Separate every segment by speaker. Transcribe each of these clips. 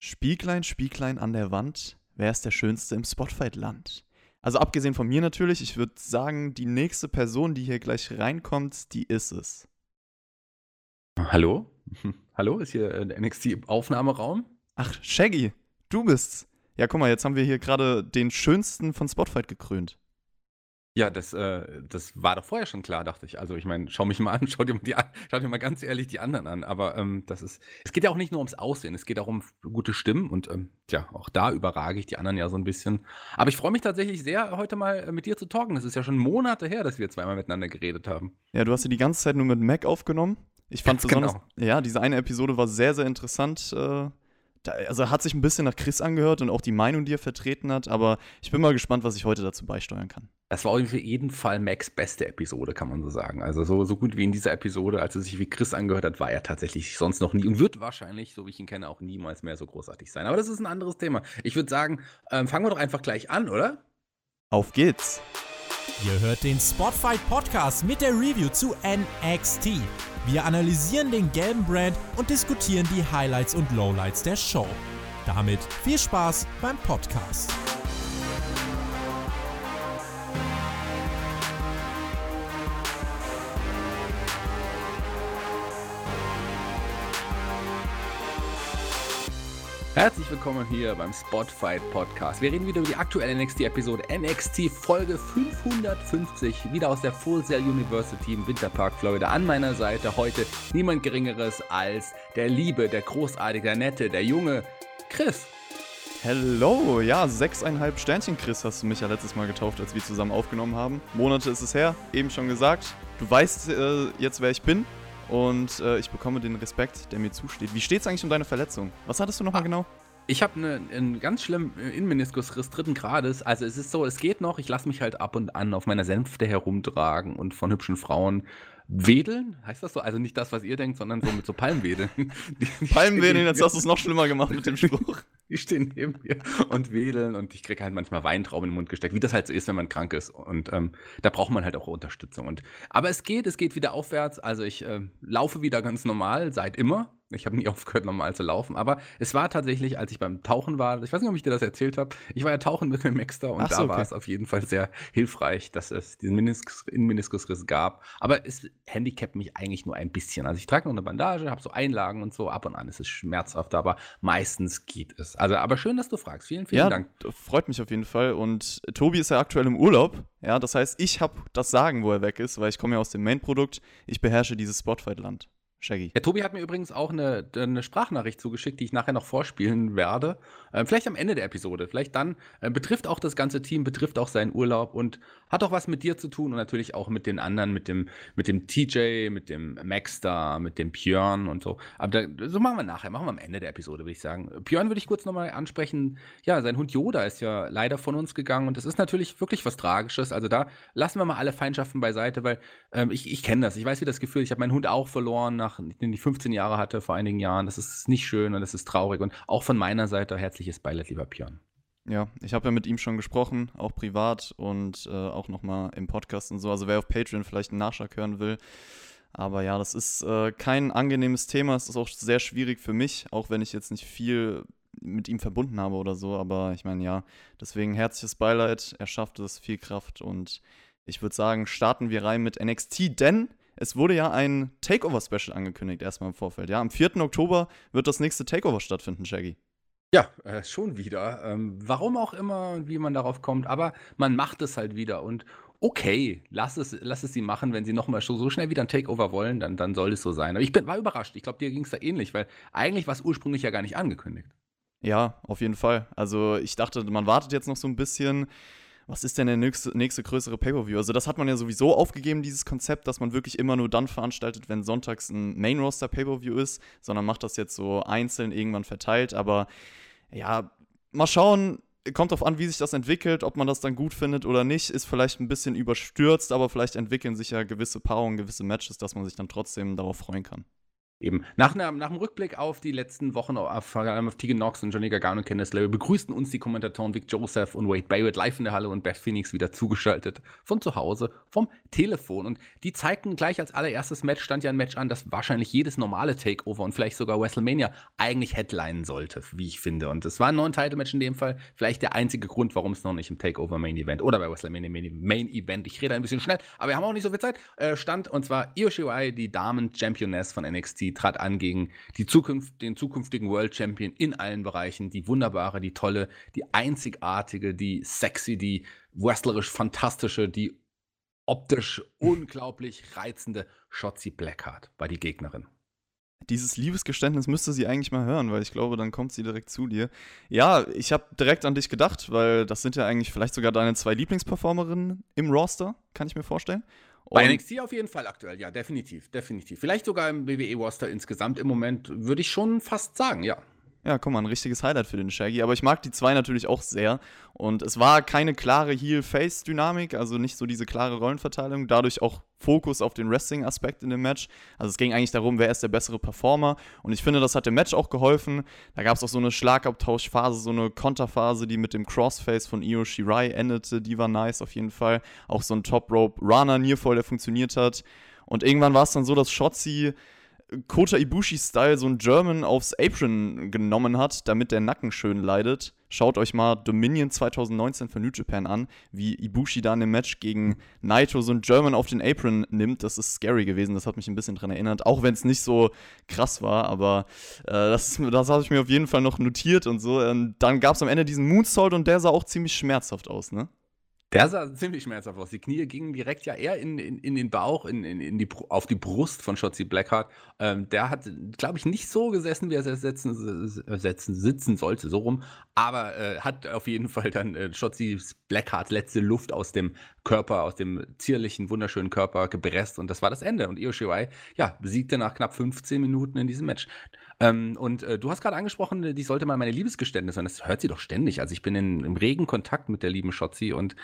Speaker 1: Spieglein, Spieglein an der Wand, wer ist der Schönste im Spotfight-Land? Also abgesehen von mir natürlich, ich würde sagen, die nächste Person, die hier gleich reinkommt, die ist es.
Speaker 2: Hallo? Hallo, ist hier der NXT-Aufnahmeraum?
Speaker 1: Ach, Shaggy, du bist's. Ja, guck mal, jetzt haben wir hier gerade den schönsten von Spotfight gekrönt.
Speaker 2: Ja, das, äh, das war doch vorher schon klar, dachte ich. Also ich meine, schau mich mal an, schau dir mal, die, schau dir mal ganz ehrlich die anderen an. Aber ähm, das ist, es geht ja auch nicht nur ums Aussehen, es geht auch um gute Stimmen und ähm, ja, auch da überrage ich die anderen ja so ein bisschen. Aber ich freue mich tatsächlich sehr, heute mal äh, mit dir zu talken. Das ist ja schon Monate her, dass wir zweimal miteinander geredet haben.
Speaker 1: Ja, du hast ja die ganze Zeit nur mit Mac aufgenommen. Ich fand
Speaker 2: Ganz
Speaker 1: besonders,
Speaker 2: genau.
Speaker 1: ja, diese eine Episode war sehr, sehr interessant. Äh, da, also hat sich ein bisschen nach Chris angehört und auch die Meinung, die er vertreten hat. Aber ich bin mal gespannt, was ich heute dazu beisteuern kann.
Speaker 2: Das war auf jeden Fall Macs beste Episode, kann man so sagen. Also so, so gut wie in dieser Episode, als er sich wie Chris angehört hat, war er tatsächlich sonst noch nie und wird wahrscheinlich, so wie ich ihn kenne, auch niemals mehr so großartig sein. Aber das ist ein anderes Thema. Ich würde sagen, ähm, fangen wir doch einfach gleich an, oder?
Speaker 1: Auf geht's!
Speaker 3: Ihr hört den Spotfight Podcast mit der Review zu NXT. Wir analysieren den gelben Brand und diskutieren die Highlights und Lowlights der Show. Damit viel Spaß beim Podcast.
Speaker 2: Herzlich willkommen hier beim Spotfight Podcast. Wir reden wieder über die aktuelle NXT-Episode NXT Folge 550, wieder aus der Full Sail University im Winterpark, Florida. An meiner Seite heute niemand Geringeres als der Liebe, der Großartige, der Nette, der Junge Chris.
Speaker 1: Hello! Ja, sechseinhalb Sternchen, Chris, hast du mich ja letztes Mal getauft, als wir zusammen aufgenommen haben. Monate ist es her, eben schon gesagt. Du weißt äh, jetzt, wer ich bin. Und äh, ich bekomme den Respekt, der mir zusteht. Wie steht's eigentlich um deine Verletzung? Was hattest du nochmal
Speaker 2: Ah.
Speaker 1: genau?
Speaker 2: Ich habe ne, einen ganz schlimmen äh, Innenmeniskusriss dritten Grades. Also es ist so, es geht noch. Ich lasse mich halt ab und an auf meiner Sänfte herumtragen und von hübschen Frauen wedeln. Heißt das so? Also nicht das, was ihr denkt, sondern so mit so Palmwedeln. Die- die
Speaker 1: Palmwedeln, jetzt hast du es noch schlimmer gemacht mit dem Spruch.
Speaker 2: Die stehen neben mir und wedeln und ich kriege halt manchmal Weintrauben in den Mund gesteckt, wie das halt so ist, wenn man krank ist. Und ähm, da braucht man halt auch Unterstützung. Und, aber es geht, es geht wieder aufwärts. Also ich ähm, laufe wieder ganz normal, seit immer. Ich habe nie aufgehört, normal zu laufen. Aber es war tatsächlich, als ich beim Tauchen war, ich weiß nicht, ob ich dir das erzählt habe, ich war ja tauchen mit dem Maxter und
Speaker 1: so,
Speaker 2: da
Speaker 1: okay.
Speaker 2: war es auf jeden Fall sehr hilfreich, dass es diesen Meniskus, Innenmeniskusriss gab. Aber es handicapt mich eigentlich nur ein bisschen. Also ich trage noch eine Bandage, habe so Einlagen und so. Ab und an ist es schmerzhaft, aber meistens geht es. Also, aber schön, dass du fragst. Vielen, vielen
Speaker 1: ja,
Speaker 2: Dank.
Speaker 1: freut mich auf jeden Fall. Und Tobi ist ja aktuell im Urlaub. Ja, das heißt, ich habe das Sagen, wo er weg ist, weil ich komme ja aus dem Main-Produkt. Ich beherrsche dieses Spotfight-Land. Shaggy.
Speaker 2: Ja, Tobi hat mir übrigens auch eine, eine Sprachnachricht zugeschickt, die ich nachher noch vorspielen werde. Ähm, vielleicht am Ende der Episode. Vielleicht dann. Äh, betrifft auch das ganze Team, betrifft auch seinen Urlaub und hat auch was mit dir zu tun und natürlich auch mit den anderen, mit dem, mit dem TJ, mit dem Maxstar, mit dem Björn und so. Aber da, so machen wir nachher, machen wir am Ende der Episode, würde ich sagen. Björn würde ich kurz nochmal ansprechen. Ja, sein Hund Yoda ist ja leider von uns gegangen und das ist natürlich wirklich was Tragisches. Also da lassen wir mal alle Feindschaften beiseite, weil ähm, ich, ich kenne das. Ich weiß, wie das Gefühl ist. Ich habe meinen Hund auch verloren, nach, den ich 15 Jahre hatte vor einigen Jahren. Das ist nicht schön und das ist traurig. Und auch von meiner Seite herzliches Beileid, lieber Björn.
Speaker 1: Ja, ich habe ja mit ihm schon gesprochen, auch privat und äh, auch nochmal im Podcast und so. Also wer auf Patreon vielleicht einen Nachschlag hören will. Aber ja, das ist äh, kein angenehmes Thema. Es ist auch sehr schwierig für mich, auch wenn ich jetzt nicht viel mit ihm verbunden habe oder so. Aber ich meine, ja, deswegen herzliches Beileid. Er schafft es, viel Kraft. Und ich würde sagen, starten wir rein mit NXT, denn es wurde ja ein Takeover-Special angekündigt, erstmal im Vorfeld. Ja, am 4. Oktober wird das nächste Takeover stattfinden, Shaggy.
Speaker 2: Ja, äh, schon wieder. Ähm, warum auch immer und wie man darauf kommt, aber man macht es halt wieder und okay, lass es, lass es sie machen, wenn sie nochmal so, so schnell wieder ein Takeover wollen, dann, dann soll es so sein. Aber ich bin, war überrascht. Ich glaube, dir ging es da ähnlich, weil eigentlich war es ursprünglich ja gar nicht angekündigt.
Speaker 1: Ja, auf jeden Fall. Also ich dachte, man wartet jetzt noch so ein bisschen. Was ist denn der nächste, nächste größere Pay-Per-View? Also das hat man ja sowieso aufgegeben, dieses Konzept, dass man wirklich immer nur dann veranstaltet, wenn sonntags ein Main-Roster-Pay-Per-View ist, sondern macht das jetzt so einzeln irgendwann verteilt. Aber ja, mal schauen, kommt drauf an, wie sich das entwickelt, ob man das dann gut findet oder nicht, ist vielleicht ein bisschen überstürzt, aber vielleicht entwickeln sich ja gewisse Paarungen, gewisse Matches, dass man sich dann trotzdem darauf freuen kann.
Speaker 2: Eben. Nach, nach, nach dem Rückblick auf die letzten Wochen, auf, auf Tegan Knox und Johnny Gargano und Candice LeRae, begrüßten uns die Kommentatoren Vic Joseph und Wade Barrett live in der Halle und Beth Phoenix wieder zugeschaltet von zu Hause, vom Telefon. Und die zeigten gleich als allererstes Match, stand ja ein Match an, das wahrscheinlich jedes normale Takeover und vielleicht sogar WrestleMania eigentlich headlinen sollte, wie ich finde. Und es war ein neuen Title-Match in dem Fall. Vielleicht der einzige Grund, warum es noch nicht im Takeover Main Event oder bei WrestleMania Main Event, ich rede ein bisschen schnell, aber wir haben auch nicht so viel Zeit, äh, stand. Und zwar Io Shirai, die Damen-Championess von NXT, trat an gegen die Zukunft, den zukünftigen World Champion in allen Bereichen, die wunderbare, die tolle, die einzigartige, die sexy, die wrestlerisch fantastische, die optisch unglaublich reizende Shotzi Blackheart war die Gegnerin.
Speaker 1: Dieses Liebesgeständnis müsste sie eigentlich mal hören, weil ich glaube, dann kommt sie direkt zu dir. Ja, ich habe direkt an dich gedacht, weil das sind ja eigentlich vielleicht sogar deine zwei Lieblingsperformerinnen im Roster, kann ich mir vorstellen.
Speaker 2: Bei NXT auf jeden Fall aktuell, ja, definitiv, definitiv. Vielleicht sogar im WWE-Roster insgesamt im Moment, würde ich schon fast sagen, ja.
Speaker 1: Ja, guck mal, ein richtiges Highlight für den Shaggy. Aber ich mag die zwei natürlich auch sehr. Und es war keine klare Heel-Face-Dynamik, also nicht so diese klare Rollenverteilung. Dadurch auch Fokus auf den Wrestling-Aspekt in dem Match. Also es ging eigentlich darum, wer ist der bessere Performer. Und ich finde, das hat dem Match auch geholfen. Da gab es auch so eine Schlagabtauschphase, so eine Konterphase, die mit dem Crossface von Io Shirai endete. Die war nice auf jeden Fall. Auch so ein Top-Rope-Runner, Nearfall, der funktioniert hat. Und irgendwann war es dann so, dass Shotzi Kota Ibushi-Style so ein German aufs Apron genommen hat, damit der Nacken schön leidet. Schaut euch mal Dominion 2019 von New Japan an, wie Ibushi da in dem Match gegen Naito so ein German auf den Apron nimmt. Das ist scary gewesen, das hat mich ein bisschen dran erinnert, auch wenn es nicht so krass war, aber äh, das, das habe ich mir auf jeden Fall noch notiert und so. Und dann gab es am Ende diesen Moonsault und der sah auch ziemlich schmerzhaft aus, ne?
Speaker 2: Der sah ziemlich schmerzhaft aus. Die Knie gingen direkt ja eher in, in, in den Bauch, in, in, in die, auf die Brust von Shotzi Blackheart. Ähm, der hat, glaube ich, nicht so gesessen, wie er setzen, setzen, sitzen sollte, so rum. Aber äh, hat auf jeden Fall dann äh, Shotzi Blackhearts letzte Luft aus dem Körper, aus dem zierlichen, wunderschönen Körper gepresst. Und das war das Ende. Und Io Shirai, ja, besiegte nach knapp 15 Minuten in diesem Match. Ähm, und äh, du hast gerade angesprochen, die sollte mal meine Liebesgeständnisse, und das hört sie doch ständig. Also ich bin in, im regen Kontakt mit der lieben Schotzi und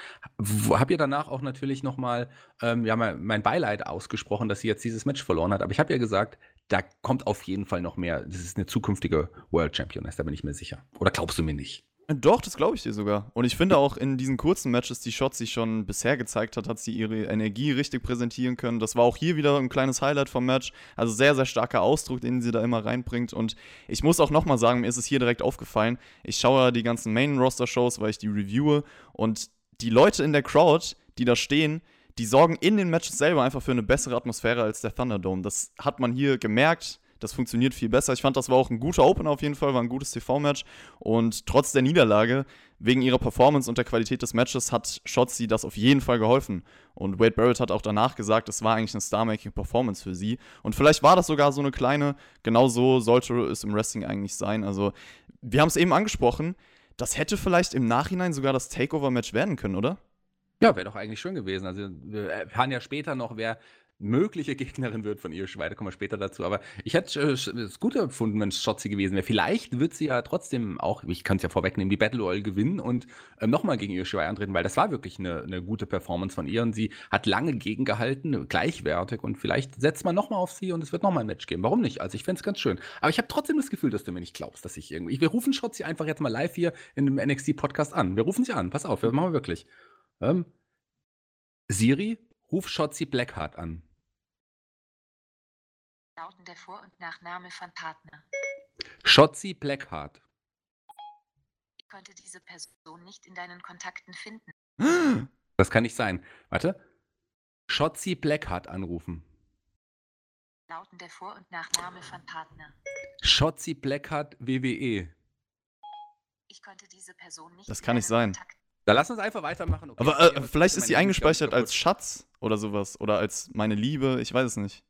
Speaker 2: habe ihr danach auch natürlich nochmal ähm, ja, mein Beileid ausgesprochen, dass sie jetzt dieses Match verloren hat. Aber ich habe ja gesagt, da kommt auf jeden Fall noch mehr. Das ist eine zukünftige World Championess, da bin ich mir sicher. Oder glaubst du mir nicht?
Speaker 1: Doch, das glaube ich dir sogar. Und ich finde auch in diesen kurzen Matches, die Shot sich schon bisher gezeigt hat, hat sie ihre Energie richtig präsentieren können. Das war auch hier wieder ein kleines Highlight vom Match. Also sehr, sehr starker Ausdruck, den sie da immer reinbringt. Und ich muss auch nochmal sagen, mir ist es hier direkt aufgefallen. Ich schaue ja die ganzen Main-Roster-Shows, weil ich die reviewe. Und die Leute in der Crowd, die da stehen, die sorgen in den Matches selber einfach für eine bessere Atmosphäre als der Thunderdome. Das hat man hier gemerkt das funktioniert viel besser. Ich fand, das war auch ein guter Opener auf jeden Fall, war ein gutes TV-Match. Und trotz der Niederlage, wegen ihrer Performance und der Qualität des Matches, hat Shotzi das auf jeden Fall geholfen. Und Wade Barrett hat auch danach gesagt, es war eigentlich eine Star-Making-Performance für sie. Und vielleicht war das sogar so eine kleine, genau so sollte es im Wrestling eigentlich sein. Also, wir haben es eben angesprochen, das hätte vielleicht im Nachhinein sogar das Takeover-Match werden können, oder?
Speaker 2: Ja, wäre doch eigentlich schön gewesen. Also, wir erfahren ja später noch, wer mögliche Gegnerin wird von ihr Schweine, kommen wir später dazu. Aber ich hätte äh, es gut empfunden, wenn es Schotzi gewesen wäre. Vielleicht wird sie ja trotzdem auch, ich kann es ja vorwegnehmen, die Battle Royale gewinnen und äh, nochmal gegen ihr Schweine antreten, weil das war wirklich eine, eine gute Performance von ihr und sie hat lange gegengehalten, gleichwertig und vielleicht setzt man nochmal auf sie und es wird nochmal ein Match geben. Warum nicht? Also ich fände es ganz schön. Aber ich habe trotzdem das Gefühl, dass du mir nicht glaubst, dass ich irgendwie. Wir rufen Schotzi einfach jetzt mal live hier in dem NXT-Podcast an. Wir rufen sie an. Pass auf, wir machen wir wirklich. Ähm, Siri, ruf Shotzi Blackheart an
Speaker 4: lauten der Vor- und Nachname von Partner.
Speaker 2: Shotzi Blackheart.
Speaker 4: Ich konnte diese Person nicht in deinen Kontakten finden.
Speaker 2: Das kann nicht sein. Warte. Shotzi Blackheart anrufen.
Speaker 4: Lauten der Vor- und Nachname von Partner.
Speaker 2: Shotzi Blackheart WWE.
Speaker 4: Ich konnte diese Person nicht.
Speaker 1: Das kann nicht sein.
Speaker 2: Da lass uns einfach weitermachen.
Speaker 1: Okay, aber äh, vielleicht ist sie eingespeichert als Schatz oder sowas. Oder als meine Liebe. Ich weiß es nicht.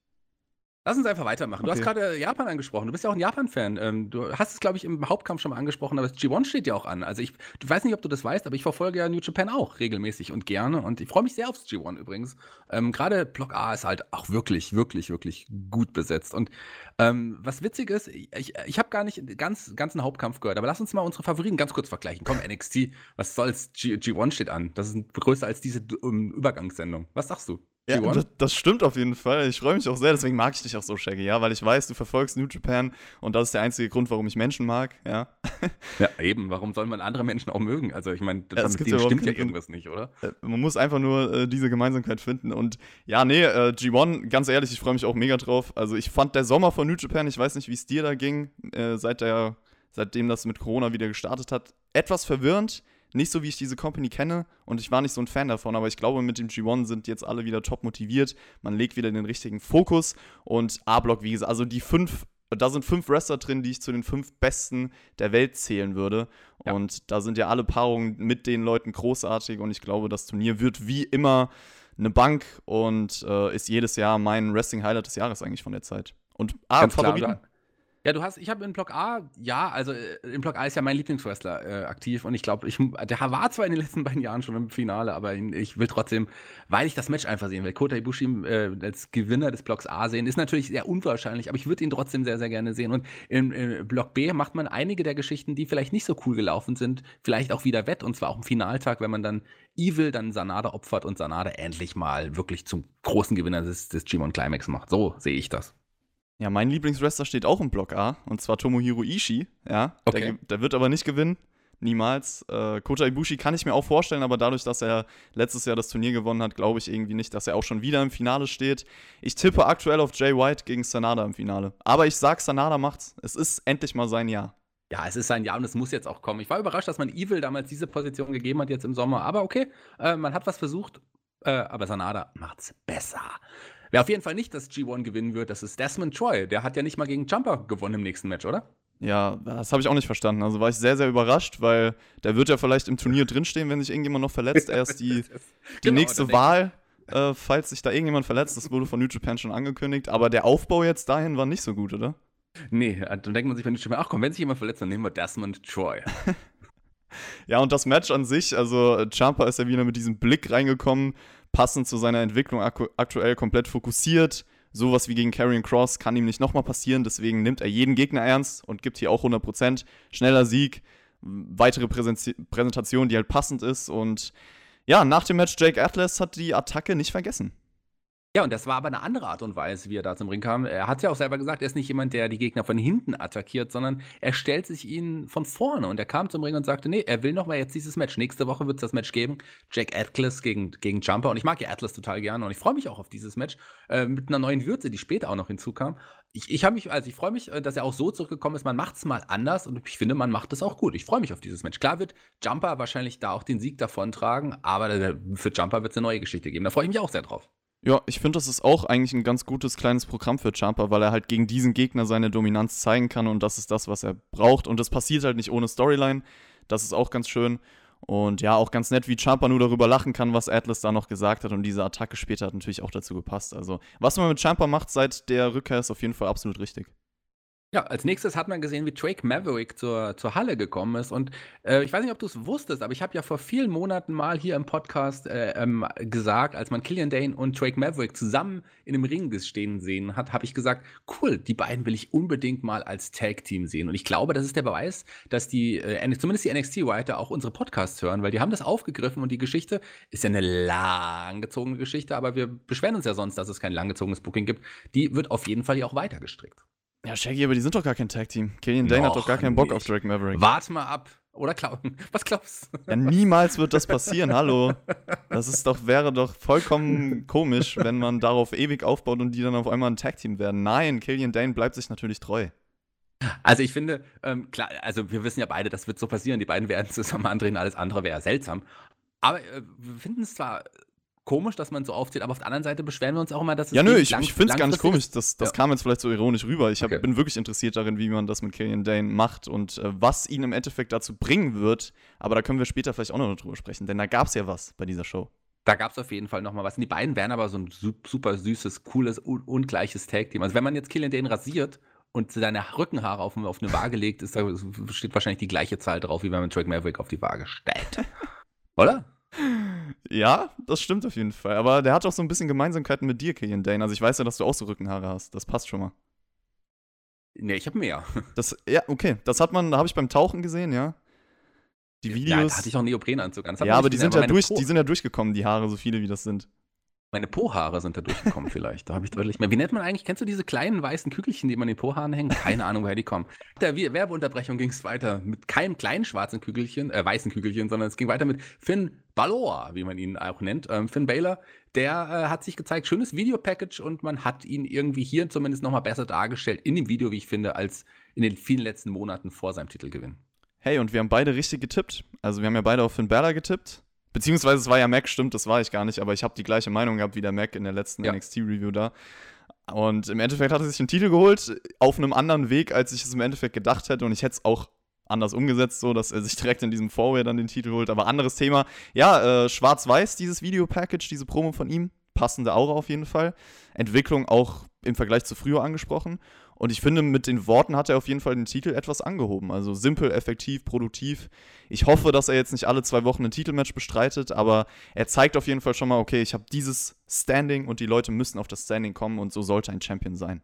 Speaker 2: Lass uns einfach weitermachen. Okay. Du hast gerade Japan angesprochen. Du bist ja auch ein Japan-Fan. Ähm, du hast es, glaube ich, im Hauptkampf schon mal angesprochen, aber das G1 steht ja auch an. Also ich, du weißt nicht, ob du das weißt, aber ich verfolge ja New Japan auch regelmäßig und gerne. Und ich freue mich sehr aufs G1 übrigens. Ähm, gerade Block A ist halt auch wirklich, wirklich, wirklich gut besetzt. Und ähm, was witzig ist, ich, ich habe gar nicht den ganz, ganzen Hauptkampf gehört, aber lass uns mal unsere Favoriten ganz kurz vergleichen. Komm, NXT, was soll's? G, G1 steht an. Das ist größer als diese um, Übergangssendung. Was sagst du?
Speaker 1: Ja,
Speaker 2: G1?
Speaker 1: das, das stimmt auf jeden Fall. Ich freue mich auch sehr, deswegen mag ich dich auch so, Shaggy, ja, weil ich weiß, du verfolgst New Japan und das ist der einzige Grund, warum ich Menschen mag, ja.
Speaker 2: Ja, eben. Warum soll man andere Menschen auch mögen? Also, ich meine,
Speaker 1: Ja, es
Speaker 2: mit
Speaker 1: gibt
Speaker 2: denen stimmt ja irgendwas nicht, oder?
Speaker 1: Äh, Man muss einfach nur äh, diese Gemeinsamkeit finden. Und ja, nee, äh, G1, ganz ehrlich, ich freue mich auch mega drauf. Also ich fand der Sommer von New Japan, ich weiß nicht, wie es dir da ging, äh, seit der, seitdem das mit Corona wieder gestartet hat, etwas verwirrend. Nicht so, wie ich diese Company kenne und ich war nicht so ein Fan davon, aber ich glaube, mit dem G1 sind jetzt alle wieder top motiviert. Man legt wieder den richtigen Fokus und A-Block, wie gesagt, also die fünf, da sind fünf Wrestler drin, die ich zu den fünf besten der Welt zählen würde.
Speaker 2: Ja.
Speaker 1: Und da sind ja alle Paarungen mit den Leuten großartig und ich glaube, das Turnier wird wie immer eine Bank und äh, ist jedes Jahr mein Wrestling-Highlight des Jahres eigentlich von der Zeit. Und ah,
Speaker 2: Ganz klar,
Speaker 1: Favoriten?
Speaker 2: oder? Ja, du hast, ich habe in Block A, ja, also äh, in Block A ist ja mein Lieblingswrestler äh, aktiv und ich glaube, ich, der war zwar in den letzten beiden Jahren schon im Finale, aber ich will trotzdem, weil ich das Match einfach sehen will, Kota Ibushi äh, als Gewinner des Blocks A sehen, ist natürlich sehr unwahrscheinlich, aber ich würde ihn trotzdem sehr, sehr gerne sehen. Und in, in Block B macht man einige der Geschichten, die vielleicht nicht so cool gelaufen sind, vielleicht auch wieder wett und zwar auch im Finaltag, wenn man dann Evil dann Sanada opfert und Sanada endlich mal wirklich zum großen Gewinner des, des G1 Climax macht. So sehe ich das.
Speaker 1: Ja, mein Lieblingswrestler steht auch im Block A und zwar Tomohiro Ishii. Ja,
Speaker 2: Okay.
Speaker 1: der, der wird aber nicht gewinnen. Niemals. Äh, Kota Ibushi kann ich mir auch vorstellen, aber dadurch, dass er letztes Jahr das Turnier gewonnen hat, glaube ich irgendwie nicht, dass er auch schon wieder im Finale steht. Ich tippe aktuell auf Jay White gegen Sanada im Finale. Aber ich sag, Sanada macht's. Es ist endlich mal sein Jahr.
Speaker 2: Ja, es ist sein Jahr und es muss jetzt auch kommen. Ich war überrascht, dass man Evil damals diese Position gegeben hat, jetzt im Sommer. Aber okay, äh, man hat was versucht, äh, aber Sanada macht's besser. Wer auf jeden Fall nicht das G1 gewinnen wird, das ist Desmond Troy. Der hat ja nicht mal gegen Jumper gewonnen im nächsten Match, oder?
Speaker 1: Ja, das habe ich auch nicht verstanden. Also war ich sehr, sehr überrascht, weil der wird ja vielleicht im Turnier drinstehen, wenn sich irgendjemand noch verletzt. Er ist die, die
Speaker 2: Genau,
Speaker 1: nächste Wahl, äh, falls sich da irgendjemand verletzt. Das wurde von New Japan schon angekündigt. Aber der Aufbau jetzt dahin war nicht so gut, oder?
Speaker 2: Nee, äh, dann denkt man sich bei New ach komm, wenn sich jemand verletzt, dann nehmen wir Desmond Troy.
Speaker 1: Ja, und das Match an sich, also äh, Champa ist ja wieder mit diesem Blick reingekommen, passend zu seiner Entwicklung akku- aktuell komplett fokussiert. Sowas wie gegen Karrion Cross kann ihm nicht nochmal passieren, deswegen nimmt er jeden Gegner ernst und gibt hier auch 100%. Schneller Sieg, weitere Präsenzi- Präsentation, die halt passend ist und ja, nach dem Match Jake Atlas hat die Attacke nicht vergessen.
Speaker 2: Ja, und das war aber eine andere Art und Weise, wie er da zum Ring kam. Er hat ja auch selber gesagt, er ist nicht jemand, der die Gegner von hinten attackiert, sondern er stellt sich ihnen von vorne. Und er kam zum Ring und sagte, nee, er will noch mal jetzt dieses Match. Nächste Woche wird es das Match geben. Jack Atlas gegen, gegen Jumper. Und ich mag ja Atlas total gerne und ich freue mich auch auf dieses Match äh, mit einer neuen Würze, die später auch noch hinzukam. Ich, ich habe mich, also ich freue mich, äh, dass er auch so zurückgekommen ist. Man macht es mal anders und ich finde, man macht es auch gut. Ich freue mich auf dieses Match. Klar wird Jumper wahrscheinlich da auch den Sieg davontragen, aber für Jumper wird es eine neue Geschichte geben. Da freue ich mich auch sehr drauf.
Speaker 1: Ja, ich finde, das ist auch eigentlich ein ganz gutes kleines Programm für Champa, weil er halt gegen diesen Gegner seine Dominanz zeigen kann und das ist das, was er braucht. Und das passiert halt nicht ohne Storyline. Das ist auch ganz schön. Und ja, auch ganz nett, wie Champa nur darüber lachen kann, was Atlas da noch gesagt hat. Und diese Attacke später hat natürlich auch dazu gepasst. Also, was man mit Champa macht seit der Rückkehr, ist auf jeden Fall absolut richtig.
Speaker 2: Ja, als nächstes hat man gesehen, wie Drake Maverick zur, zur Halle gekommen ist. Und äh, ich weiß nicht, ob du es wusstest, aber ich habe ja vor vielen Monaten mal hier im Podcast äh, ähm, gesagt, als man Killian Dane und Drake Maverick zusammen in einem Ring stehen sehen hat, habe ich gesagt, cool, die beiden will ich unbedingt mal als Tag-Team sehen. Und ich glaube, das ist der Beweis, dass die, äh, zumindest die NXT-Writer auch unsere Podcasts hören, weil die haben das aufgegriffen und die Geschichte ist ja eine langgezogene Geschichte, aber wir beschweren uns ja sonst, dass es kein langgezogenes Booking gibt. Die wird auf jeden Fall ja auch weiter gestrickt.
Speaker 1: Ja, Shaggy, aber die sind doch gar kein Tag-Team. Killian Dane hat doch gar keinen Bock
Speaker 2: nicht.
Speaker 1: auf Drake Maverick.
Speaker 2: Warte mal ab. Oder glauben. Was glaubst du?
Speaker 1: Ja, niemals wird das passieren, hallo. Das ist doch, wäre doch vollkommen komisch, wenn man darauf ewig aufbaut und die dann auf einmal ein Tag-Team werden. Nein, Killian Dane bleibt sich natürlich treu.
Speaker 2: Also ich finde, ähm, klar, also wir wissen ja beide, das wird so passieren. Die beiden werden zusammen antreten, alles andere wäre seltsam. Aber äh, wir finden es zwar komisch, dass man so aufzählt, aber auf der anderen Seite beschweren wir uns auch immer, dass es
Speaker 1: Ja, nö, ich, ich finde es gar nicht komisch. Das, das
Speaker 2: Ja.
Speaker 1: kam jetzt vielleicht so ironisch rüber. Ich hab,
Speaker 2: Okay.
Speaker 1: bin wirklich interessiert darin, wie man das mit Killian Dane macht und äh, was ihn im Endeffekt dazu bringen wird. Aber da können wir später vielleicht auch noch drüber sprechen, denn da gab es ja was bei dieser Show.
Speaker 2: Da gab es auf jeden Fall noch mal was. Und die beiden wären aber so ein su- super süßes, cooles, un ungleiches Tag-Team. Also wenn man jetzt Killian Dane rasiert und seine Rückenhaare auf, auf eine Waage legt, ist da steht wahrscheinlich die gleiche Zahl drauf, wie wenn man Drake Maverick auf die Waage stellt. Oder?
Speaker 1: Ja, das stimmt auf jeden Fall. Aber der hat auch so ein bisschen Gemeinsamkeiten mit dir, Killian Dane. Also ich weiß ja, dass du auch so Rückenhaare hast. Das passt schon mal.
Speaker 2: Nee, ich habe mehr.
Speaker 1: Das, ja, okay. Das hat man, da habe ich beim Tauchen gesehen, ja. Die
Speaker 2: Ja,
Speaker 1: Videos.
Speaker 2: da hatte ich auch einen Neoprenanzug an.
Speaker 1: Ja, aber die sind ja durch, die sind ja durchgekommen, die Haare, so viele wie das sind.
Speaker 2: Meine Po-Haare sind da durchgekommen vielleicht. Da habe ich deutlich mehr. Wie nennt man eigentlich, kennst du diese kleinen weißen Kügelchen, die man in den Po-Haaren hängen? Keine Ahnung, woher die kommen. Der Werbeunterbrechung ging es weiter mit keinem kleinen schwarzen Kügelchen, äh, weißen Kügelchen, sondern es ging weiter mit Finn Balor, wie man ihn auch nennt. Ähm, Finn Baylor, der äh, hat sich gezeigt, schönes Videopackage und man hat ihn irgendwie hier zumindest nochmal besser dargestellt in dem Video, wie ich finde, als in den vielen letzten Monaten vor seinem Titelgewinn.
Speaker 1: Hey, und wir haben beide richtig getippt. Also wir haben ja beide auf Finn Balor getippt. Beziehungsweise es war ja Mac, stimmt, das war ich gar nicht, aber ich habe die gleiche Meinung gehabt wie der Mac in der letzten ja. NXT-Review da. Und im Endeffekt hat er sich einen Titel geholt, auf einem anderen Weg, als ich es im Endeffekt gedacht hätte. Und ich hätte es auch anders umgesetzt, so dass er sich direkt in diesem Vorway dann den Titel holt. Aber anderes Thema. Ja, äh, schwarz-weiß, dieses Videopackage, diese Promo von ihm. Passende Aura auf jeden Fall. Entwicklung auch im Vergleich zu früher angesprochen. Und ich finde, mit den Worten hat er auf jeden Fall den Titel etwas angehoben. Also simpel, effektiv, produktiv. Ich hoffe, dass er jetzt nicht alle zwei Wochen ein Titelmatch bestreitet, aber er zeigt auf jeden Fall schon mal, okay, ich habe dieses Standing und die Leute müssen auf das Standing kommen und so sollte ein Champion sein.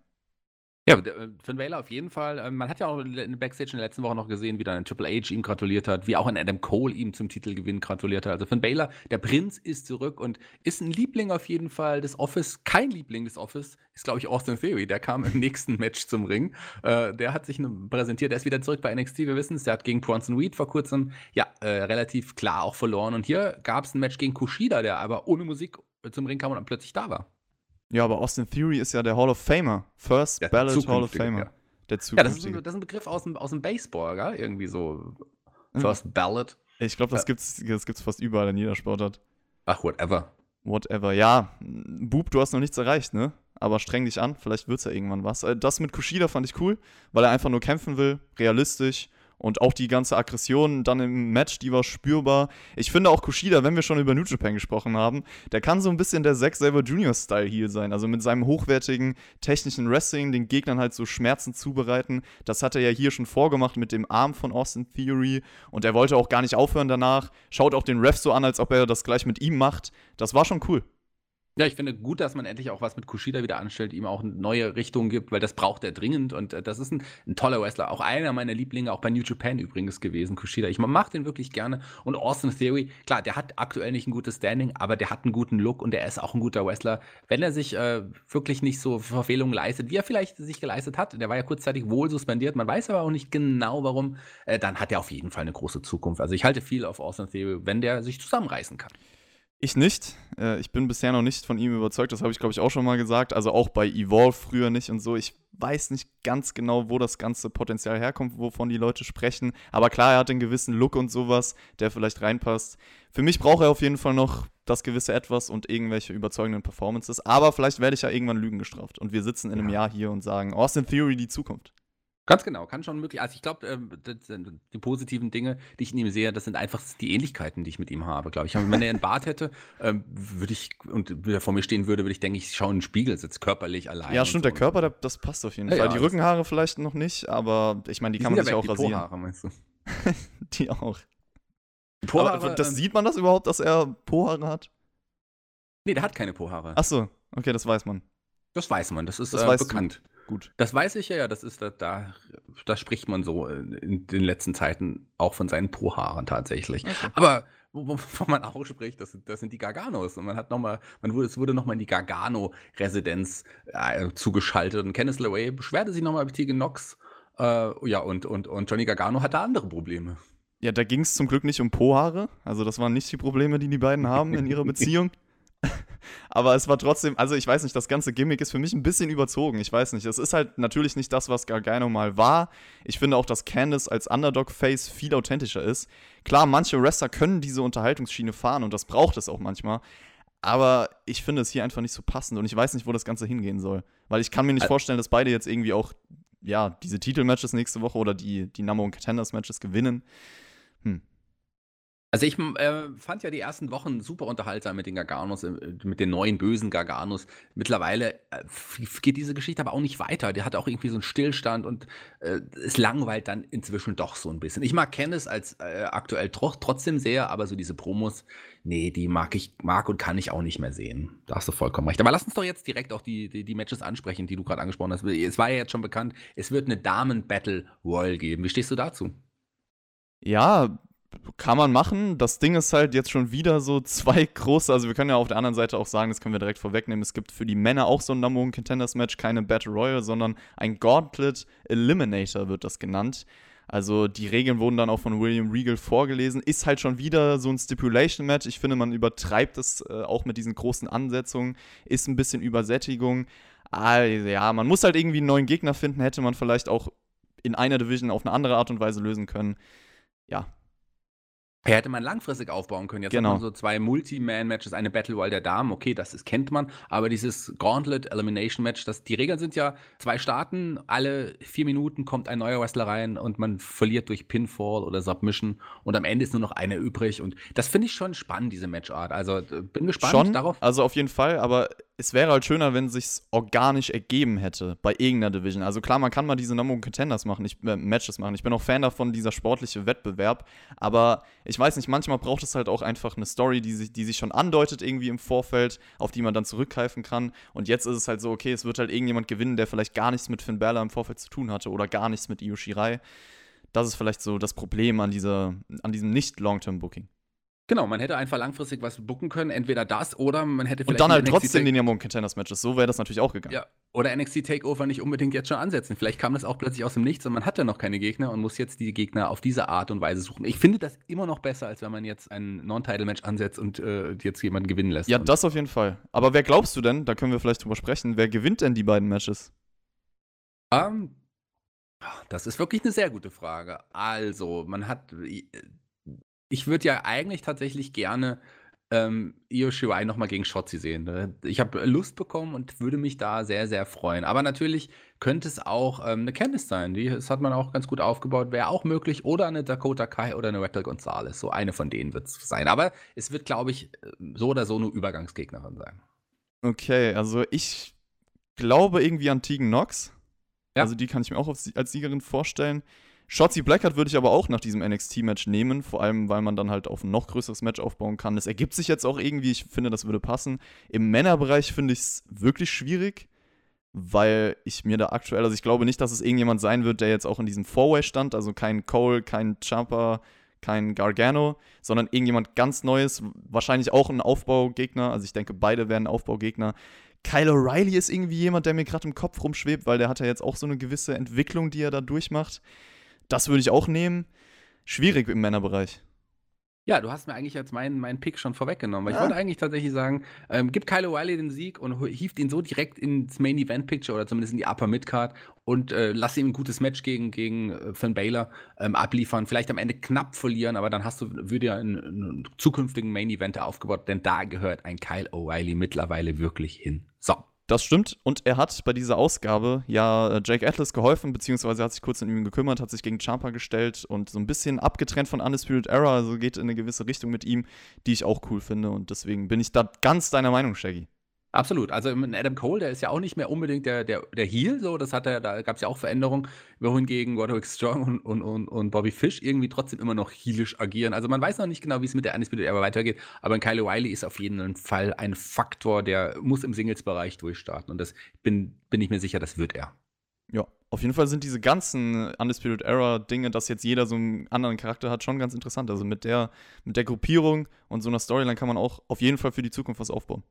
Speaker 2: Ja, äh, Finn Balor auf jeden Fall. Ähm, man hat ja auch in Backstage in der letzten Woche noch gesehen, wie dann ein Triple H ihm gratuliert hat, wie auch ein Adam Cole ihm zum Titelgewinn gratuliert hat. Also Finn Balor, der Prinz ist zurück und ist ein Liebling auf jeden Fall des Office. Kein Liebling des Office ist, glaube ich, Austin Theory. Der kam im nächsten Match zum Ring. Äh, der hat sich präsentiert. Er ist wieder zurück bei NXT, wir wissen es. Der hat gegen Bronson Reed vor kurzem, ja, äh, relativ klar auch verloren. Und hier gab es ein Match gegen Kushida, der aber ohne Musik zum Ring kam und dann plötzlich da war.
Speaker 1: Ja, aber Austin Theory ist ja der Hall of Famer. First der Ballot Hall of Famer.
Speaker 2: Ja. Der ja, das ist, ein, das ist ein Begriff aus dem, aus dem Baseball, gell? Irgendwie so. First. Ballot.
Speaker 1: Ich glaube, das, ja. gibt's, das gibt's fast überall in jeder Sportart.
Speaker 2: Ach, whatever.
Speaker 1: Whatever. Ja, Bub, du hast noch nichts erreicht, ne? Aber streng dich an, vielleicht wird's ja irgendwann was. Äh, das mit Kushida fand ich cool, weil er einfach nur kämpfen will, realistisch und auch die ganze Aggression dann im Match, die war spürbar. Ich finde auch Kushida, wenn wir schon über New Japan gesprochen haben, der kann so ein bisschen der Zack Saber Junior Style hier sein. Also mit seinem hochwertigen technischen Wrestling den Gegnern halt so Schmerzen zubereiten. Das hat er ja hier schon vorgemacht mit dem Arm von Austin Theory. Und er wollte auch gar nicht aufhören danach. Schaut auch den Ref so an, als ob er das gleich mit ihm macht. Das war schon cool.
Speaker 2: Ja, ich finde gut, dass man endlich auch was mit Kushida wieder anstellt, ihm auch eine neue Richtung gibt, weil das braucht er dringend und äh, das ist ein, ein, toller Wrestler. Auch einer meiner Lieblinge, auch bei New Japan übrigens gewesen, Kushida. Ich mache den wirklich gerne. Und Austin Theory, klar, der hat aktuell nicht ein gutes Standing, aber der hat einen guten Look und der ist auch ein guter Wrestler. Wenn er sich äh, wirklich nicht so Verfehlungen leistet, wie er vielleicht sich geleistet hat, der war ja kurzzeitig wohl suspendiert, man weiß aber auch nicht genau warum, äh, dann hat er auf jeden Fall eine große Zukunft. Also ich halte viel auf Austin Theory, wenn der sich zusammenreißen kann.
Speaker 1: Ich nicht. Äh, ich bin bisher noch nicht von ihm überzeugt. Das habe ich, glaube ich, auch schon mal gesagt. Also auch bei Evolve früher nicht und so. Ich weiß nicht ganz genau, wo das ganze Potenzial herkommt, wovon die Leute sprechen. Aber klar, er hat einen gewissen Look und sowas, der vielleicht reinpasst. Für mich braucht er auf jeden Fall noch das gewisse Etwas und irgendwelche überzeugenden Performances. Aber vielleicht werde ich ja irgendwann Lügen gestraft. Und wir sitzen in einem ja. Jahr hier und sagen, Austin Theory die Zukunft.
Speaker 2: Ganz genau, kann schon möglich. Also ich glaube, ähm, die positiven Dinge, die ich in ihm sehe, das sind einfach die Ähnlichkeiten, die ich mit ihm habe, glaube ich. Wenn er einen Bart hätte, ähm, würde ich, und wenn er vor mir stehen würde, würde ich denken, ich schaue in den Spiegel, sitze körperlich allein.
Speaker 1: Ja, stimmt, der Körper, der, das passt auf jeden ja, Fall. Ja, die Rückenhaare vielleicht noch nicht, aber ich meine, die, die kann man sich auch die rasieren. Po-Haare, meinst du? die auch. Po-Haare, aber das, ähm, sieht man das überhaupt, dass er Po-Haare hat?
Speaker 2: Nee, der hat keine Po-Haare.
Speaker 1: Ach so, okay, das weiß man.
Speaker 2: Das weiß man, das ist das äh, bekannt. Du.
Speaker 1: Gut.
Speaker 2: Das weiß ich ja, ja, das ist da, da, da spricht man so in den letzten Zeiten auch von seinen Po-Haaren tatsächlich. Okay. Aber wovon man auch spricht, das, das sind die Garganos. Und man hat noch mal, man wurde, es wurde nochmal in die Gargano-Residenz äh, zugeschaltet. Und Kenneth LeRae beschwerte sich nochmal über Tegan Knox. Äh, ja, und, und, und Johnny Gargano hatte andere Probleme.
Speaker 1: Ja, da ging es zum Glück nicht um Po-Haare. Also, das waren nicht die Probleme, die die beiden haben in ihrer Beziehung. Aber es war trotzdem, also ich weiß nicht, das ganze Gimmick ist für mich ein bisschen überzogen. Ich weiß nicht. Es ist halt natürlich nicht das, was Gargano mal war. Ich finde auch, dass Candice als Underdog-Face viel authentischer ist. Klar, manche Wrestler können diese Unterhaltungsschiene fahren und das braucht es auch manchmal. Aber ich finde es hier einfach nicht so passend und ich weiß nicht, wo das Ganze hingehen soll. Weil ich kann mir nicht vorstellen, dass beide jetzt irgendwie auch, ja, diese Titelmatches nächste Woche oder die, die Number One Contenders Matches gewinnen. Hm.
Speaker 2: Also ich äh, fand ja die ersten Wochen super unterhaltsam mit den Garganos, äh, mit den neuen bösen Garganos. Mittlerweile äh, geht diese Geschichte aber auch nicht weiter. Der hat auch irgendwie so einen Stillstand und äh, es langweilt dann inzwischen doch so ein bisschen. Ich mag Kenneth als äh, aktuell tro trotzdem sehr, aber so diese Promos, nee, die mag ich, mag und kann ich auch nicht mehr sehen. Da hast du vollkommen recht. Aber lass uns doch jetzt direkt auch die, die, die Matches ansprechen, die du gerade angesprochen hast. Es war ja jetzt schon bekannt, es wird eine Damen-Battle Royal geben. Wie stehst du dazu?
Speaker 1: Ja, kann man machen. Das Ding ist halt jetzt schon wieder so zwei große. Also, wir können ja auf der anderen Seite auch sagen, das können wir direkt vorwegnehmen. Es gibt für die Männer auch so ein Number One Contenders Match, keine Battle Royale, sondern ein Gauntlet Eliminator wird das genannt. Also, die Regeln wurden dann auch von William Regal vorgelesen. Ist halt schon wieder so ein Stipulation Match. Ich finde, man übertreibt es äh, auch mit diesen großen Ansetzungen. Ist ein bisschen Übersättigung. Also, ja, man muss halt irgendwie einen neuen Gegner finden. Hätte man vielleicht auch in einer Division auf eine andere Art und Weise lösen können. Ja,
Speaker 2: ja, hätte man langfristig aufbauen können. Jetzt
Speaker 1: Genau.
Speaker 2: hat man so zwei Multi-Man-Matches, eine Battle Royale der Damen, okay, das ist, kennt man, aber dieses Gauntlet Elimination Match, das, die Regeln sind ja, zwei starten, alle vier Minuten kommt ein neuer Wrestler rein und man verliert durch Pinfall oder Submission und am Ende ist nur noch einer übrig und das finde ich schon spannend, diese Matchart. Also äh, bin gespannt
Speaker 1: Schon,
Speaker 2: darauf.
Speaker 1: also auf jeden Fall, aber es wäre halt schöner, wenn sich's organisch ergeben hätte bei irgendeiner Division. Also klar, man kann mal diese Number Contenders machen, ich, äh, Matches machen. Ich bin auch Fan davon, dieser sportliche Wettbewerb, aber ich weiß nicht, manchmal braucht es halt auch einfach eine Story, die sich, die sich schon andeutet irgendwie im Vorfeld, auf die man dann zurückgreifen kann. Und jetzt ist es halt so, okay, es wird halt irgendjemand gewinnen, der vielleicht gar nichts mit Finn Balor im Vorfeld zu tun hatte oder gar nichts mit Io Shirai. Das ist vielleicht so das Problem an, dieser, an diesem Nicht-Long-Term-Booking.
Speaker 2: Genau, man hätte einfach langfristig was booken können, entweder das oder man hätte
Speaker 1: Und dann halt
Speaker 2: NXT
Speaker 1: trotzdem den Number One Contenders Matches. So wäre das natürlich auch gegangen.
Speaker 2: Ja, oder NXT Takeover nicht unbedingt jetzt schon ansetzen. Vielleicht kam das auch plötzlich aus dem Nichts und man hat ja noch keine Gegner und muss jetzt die Gegner auf diese Art und Weise suchen. Ich finde das immer noch besser, als wenn man jetzt ein Non-Title-Match ansetzt und äh, jetzt jemanden gewinnen lässt.
Speaker 1: Ja, das auf jeden Fall. Aber wer glaubst du denn, da können wir vielleicht drüber sprechen, wer gewinnt denn die beiden Matches?
Speaker 2: Ähm, das ist wirklich eine sehr gute Frage. Also, man hat. Ich würde ja eigentlich tatsächlich gerne ähm, Io Shirai nochmal gegen Shotzi sehen. ne? Ich habe Lust bekommen und würde mich da sehr, sehr freuen. Aber natürlich könnte es auch ähm, eine Candice sein. Die, das hat man auch ganz gut aufgebaut. Wäre auch möglich. Oder eine Dakota Kai oder eine Raquel Gonzalez. So eine von denen wird es sein. Aber es wird, glaube ich, so oder so nur Übergangsgegnerin sein.
Speaker 1: Okay, also ich glaube irgendwie an Tegan Knox.
Speaker 2: Ja.
Speaker 1: Also die kann ich mir auch als Siegerin vorstellen. Shotzi Blackheart würde ich aber auch nach diesem NXT-Match nehmen, vor allem weil man dann halt auf ein noch größeres Match aufbauen kann. Das ergibt sich jetzt auch irgendwie, ich finde, das würde passen. Im Männerbereich finde ich es wirklich schwierig, weil ich mir da aktuell, also ich glaube nicht, dass es irgendjemand sein wird, der jetzt auch in diesem Four-Way stand, also kein Cole, kein Ciampa, kein Gargano, sondern irgendjemand ganz Neues, wahrscheinlich auch ein Aufbaugegner. Also ich denke, beide werden Aufbaugegner. Kyle O'Reilly ist irgendwie jemand, der mir gerade im Kopf rumschwebt, weil der hat ja jetzt auch so eine gewisse Entwicklung, die er da durchmacht. Das würde ich auch nehmen. Schwierig im Männerbereich.
Speaker 2: Ja, du hast mir eigentlich jetzt meinen, meinen Pick schon vorweggenommen. Weil
Speaker 1: Ja.
Speaker 2: ich wollte eigentlich tatsächlich sagen, ähm, gib Kyle O'Reilly den Sieg und hieft ihn so direkt ins Main Event Picture oder zumindest in die Upper Midcard und äh, lass ihm ein gutes Match gegen, gegen äh, Finn Balor ähm, abliefern. Vielleicht am Ende knapp verlieren, aber dann hast du würde ja einen, einen zukünftigen Main Event aufgebaut, denn da gehört ein Kyle O'Reilly mittlerweile wirklich hin. So.
Speaker 1: Das stimmt. Und er hat bei dieser Ausgabe ja äh, Jake Atlas geholfen, beziehungsweise hat sich kurz um ihn gekümmert, hat sich gegen Champa gestellt und so ein bisschen abgetrennt von Undisputed Era, also geht in eine gewisse Richtung mit ihm, die ich auch cool finde. Und deswegen bin ich da ganz deiner Meinung, Shaggy.
Speaker 2: Absolut. Also ähm, Adam Cole, der ist ja auch nicht mehr unbedingt der, der, der Heel, so, das hat er, da gab es ja auch Veränderungen, wohingegen Roderick Strong und, und, und, und Bobby Fish irgendwie trotzdem immer noch heelisch agieren. Also man weiß noch nicht genau, wie es mit der Undisputed Era weitergeht, aber ein Kyle O'Reilly ist auf jeden Fall ein Faktor, der muss im Singles-Bereich durchstarten und das bin, bin ich mir sicher, das wird er.
Speaker 1: Ja, auf jeden Fall sind diese ganzen Undisputed Era-Dinge, dass jetzt jeder so einen anderen Charakter hat, schon ganz interessant. Also mit der, mit der Gruppierung und so einer Storyline kann man auch auf jeden Fall für die Zukunft was aufbauen.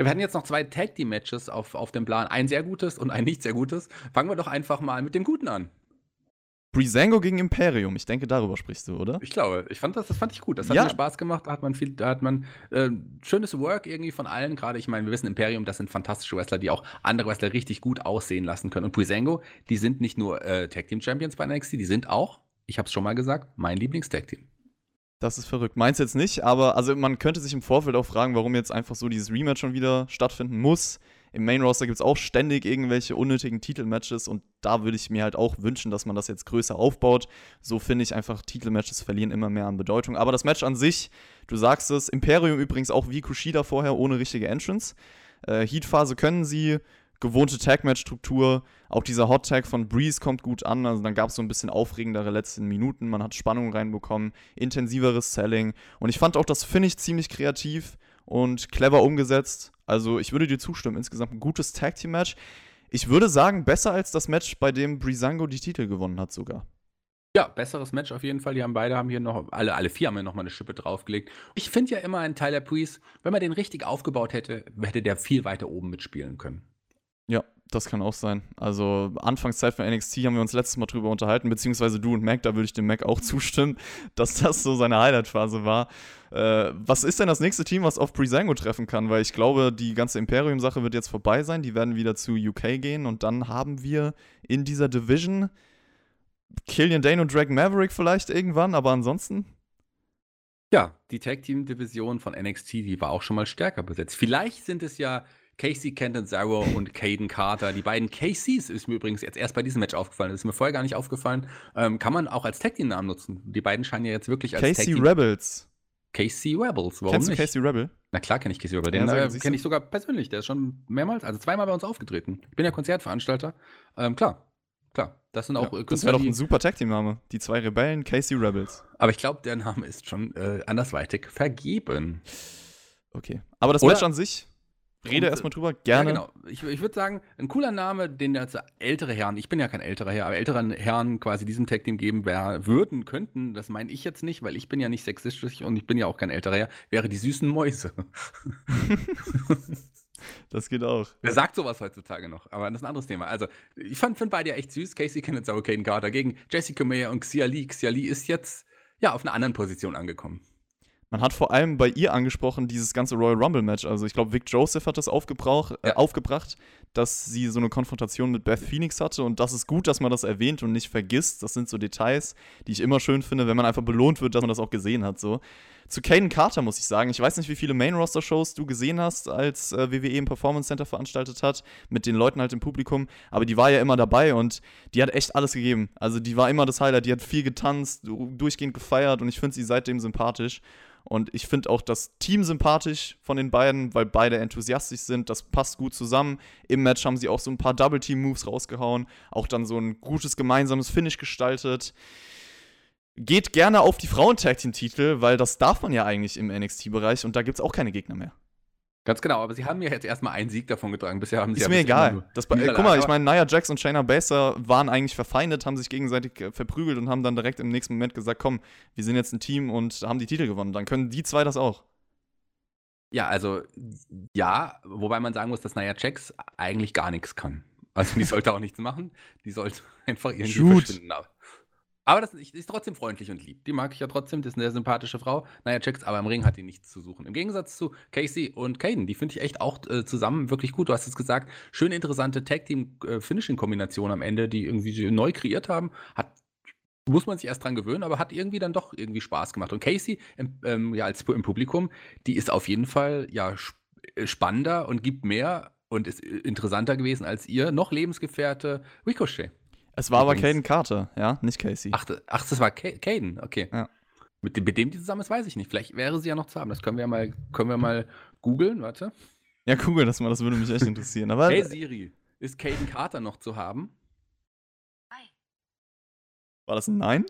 Speaker 2: Wir hatten jetzt noch zwei Tag Team Matches auf, auf dem Plan, ein sehr gutes und ein nicht sehr gutes. Fangen wir doch einfach mal mit dem Guten an.
Speaker 1: Breezango gegen Imperium, ich denke, darüber sprichst du, oder?
Speaker 2: Ich glaube, ich fand das, das fand ich gut. Das hat
Speaker 1: Ja.
Speaker 2: mir Spaß gemacht. Da hat man viel, da hat man äh, schönes Work irgendwie von allen. Gerade, ich meine, wir wissen, Imperium, das sind fantastische Wrestler, die auch andere Wrestler richtig gut aussehen lassen können. Und Breezango, die sind nicht nur äh, Tag Team Champions bei NXT, die sind auch, ich habe es schon mal gesagt, mein Lieblings-Tag Team.
Speaker 1: Das ist verrückt. Meins jetzt nicht, aber also man könnte sich im Vorfeld auch fragen, warum jetzt einfach so dieses Rematch schon wieder stattfinden muss. Im Main Roster gibt es auch ständig irgendwelche unnötigen Titelmatches und da würde ich mir halt auch wünschen, dass man das jetzt größer aufbaut. So finde ich einfach, Titelmatches verlieren immer mehr an Bedeutung. Aber das Match an sich, du sagst es, Imperium übrigens auch wie Kushida vorher ohne richtige Entrance. Äh, Heat-Phase können sie, gewohnte Tag-Match-Struktur. Auch dieser Hot-Tag von Breeze kommt gut an. Also dann gab es so ein bisschen aufregendere letzten Minuten. Man hat Spannung reinbekommen, intensiveres Selling. Und ich fand auch das Finish ziemlich kreativ und clever umgesetzt. Also ich würde dir zustimmen. Insgesamt ein gutes Tag-Team-Match. Ich würde sagen, besser als das Match, bei dem Breezango die Titel gewonnen hat sogar.
Speaker 2: Ja, besseres Match auf jeden Fall. Die haben beide haben hier noch, alle, alle vier haben hier nochmal eine Schippe draufgelegt. Ich finde ja immer einen Tyler Breeze, wenn man den richtig aufgebaut hätte, hätte der viel weiter oben mitspielen können.
Speaker 1: Ja, das kann auch sein. Also Anfangszeit von NXT haben wir uns letztes Mal drüber unterhalten, beziehungsweise du und Mac, da würde ich dem Mac auch zustimmen, dass das so seine Highlight-Phase war. Äh, was ist denn das nächste Team, was auf Breezango treffen kann? Weil ich glaube, die ganze Imperium-Sache wird jetzt vorbei sein. Die werden wieder zu UK gehen und dann haben wir in dieser Division Killian Dane und Drag Maverick vielleicht irgendwann, aber ansonsten.
Speaker 2: Ja, die Tag Team Division von NXT, die war auch schon mal stärker besetzt. Vielleicht sind es ja Casey Kenton Zaro und Caden Carter. Die beiden Caseys ist mir übrigens jetzt erst bei diesem Match aufgefallen. Das ist mir vorher gar nicht aufgefallen. Ähm, kann man auch als Tag Team Namen nutzen. Die beiden scheinen ja jetzt wirklich als
Speaker 1: Casey Rebels.
Speaker 2: Casey Rebels, warum
Speaker 1: Kennst du
Speaker 2: nicht?
Speaker 1: Casey Rebel?
Speaker 2: Na klar kenne ich Casey Rebel. Den
Speaker 1: Ja,
Speaker 2: äh, kenne ich sogar persönlich. Der ist schon mehrmals, also zweimal bei uns aufgetreten. Ich bin ja Konzertveranstalter. Ähm, klar, klar. Das sind auch
Speaker 1: Ja,
Speaker 2: äh,
Speaker 1: das wäre doch ein super Tag-Team-Name. Die zwei Rebellen, Casey Rebels.
Speaker 2: Aber ich glaube, der Name ist schon äh, andersweitig vergeben.
Speaker 1: Okay. Aber das
Speaker 2: Oder-
Speaker 1: Match an sich, rede
Speaker 2: Und,
Speaker 1: erstmal drüber, gerne.
Speaker 2: Ja, genau. Ich, ich würde sagen, ein cooler Name, den jetzt ältere Herren, ich bin ja kein älterer Herr, aber ältere Herren quasi diesem Tag-Team geben wär, würden, könnten, das meine ich jetzt nicht, weil ich bin ja nicht sexistisch und ich bin ja auch kein älterer Herr, wäre die süßen Mäuse.
Speaker 1: Das geht auch.
Speaker 2: Wer sagt sowas heutzutage noch? Aber das ist ein anderes Thema. Also, ich fand, find beide ja echt süß. Casey Kenneth, Sauer, Caden Carter gegen Jessica Meyer und Xia Li. Xia Li ist jetzt, ja, auf einer anderen Position angekommen.
Speaker 1: Man hat vor allem bei ihr angesprochen, dieses ganze Royal Rumble-Match. Also ich glaube, Vic Joseph hat das aufgebrauch, äh,
Speaker 2: Ja.
Speaker 1: aufgebracht, dass sie so eine Konfrontation mit Beth Phoenix hatte. Und das ist gut, dass man das erwähnt und nicht vergisst. Das sind so Details, die ich immer schön finde, wenn man einfach belohnt wird, dass man das auch gesehen hat. So. Zu Caden Carter muss ich sagen, ich weiß nicht, wie viele Main-Roster-Shows du gesehen hast, als äh, WWE im Performance Center veranstaltet hat, mit den Leuten halt im Publikum, aber die war ja immer dabei und die hat echt alles gegeben. Also die war immer das Highlight, die hat viel getanzt, durchgehend gefeiert und ich finde sie seitdem sympathisch. Und ich finde auch das Team sympathisch von den beiden, weil beide enthusiastisch sind. Das passt gut zusammen. Im Match haben sie auch so ein paar Double-Team-Moves rausgehauen. Auch dann so ein gutes gemeinsames Finish gestaltet. Geht gerne auf die Frauen-Tag-Team-Titel, weil das darf man ja eigentlich im NXT-Bereich und da gibt es auch keine Gegner mehr.
Speaker 2: Ganz genau, aber sie haben ja jetzt erstmal einen Sieg davon getragen. Bisher haben sie
Speaker 1: Ist
Speaker 2: ja
Speaker 1: mir egal. Das, äh, guck mal, ich meine, Nia Jax und Shayna Baszler waren eigentlich verfeindet, haben sich gegenseitig äh, verprügelt und haben dann direkt im nächsten Moment gesagt, komm, wir sind jetzt ein Team und haben die Titel gewonnen. Dann können die zwei das auch.
Speaker 2: Ja, also ja, wobei man sagen muss, dass Nia Jax eigentlich gar nichts kann. Also die sollte auch nichts machen. Die sollte einfach irgendwie
Speaker 1: Shoot.
Speaker 2: verschwinden. Aber- das ist, trotzdem freundlich und lieb. Die mag ich ja trotzdem. Das ist eine sehr sympathische Frau. Nia Jax, aber im Ring hat die nichts zu suchen. Im Gegensatz zu Casey und Caden. Die finde ich echt auch äh, zusammen wirklich gut. Du hast es gesagt. Schöne, interessante Tag-Team-Finishing-Kombination am Ende, die irgendwie neu kreiert haben. Hat muss man sich erst dran gewöhnen, aber hat irgendwie dann doch irgendwie Spaß gemacht. Und Casey, im, ähm, ja, als im Publikum, die ist auf jeden Fall ja äh, spannender und gibt mehr und ist äh, interessanter gewesen als ihr noch Lebensgefährte Ricochet.
Speaker 1: Es war aber Caden Carter, ja, nicht Casey.
Speaker 2: Ach, ach das war Ca- Caden, okay.
Speaker 1: Ja.
Speaker 2: Mit, dem- mit dem die zusammen ist, weiß ich nicht. Vielleicht wäre sie ja noch zu haben. Das können wir ja mal, können wir mal googeln, warte.
Speaker 1: Ja, google das mal, das würde mich echt interessieren. Aber
Speaker 2: Hey Siri, ist Caden Carter noch zu haben?
Speaker 4: Hi.
Speaker 1: war das ein Nein?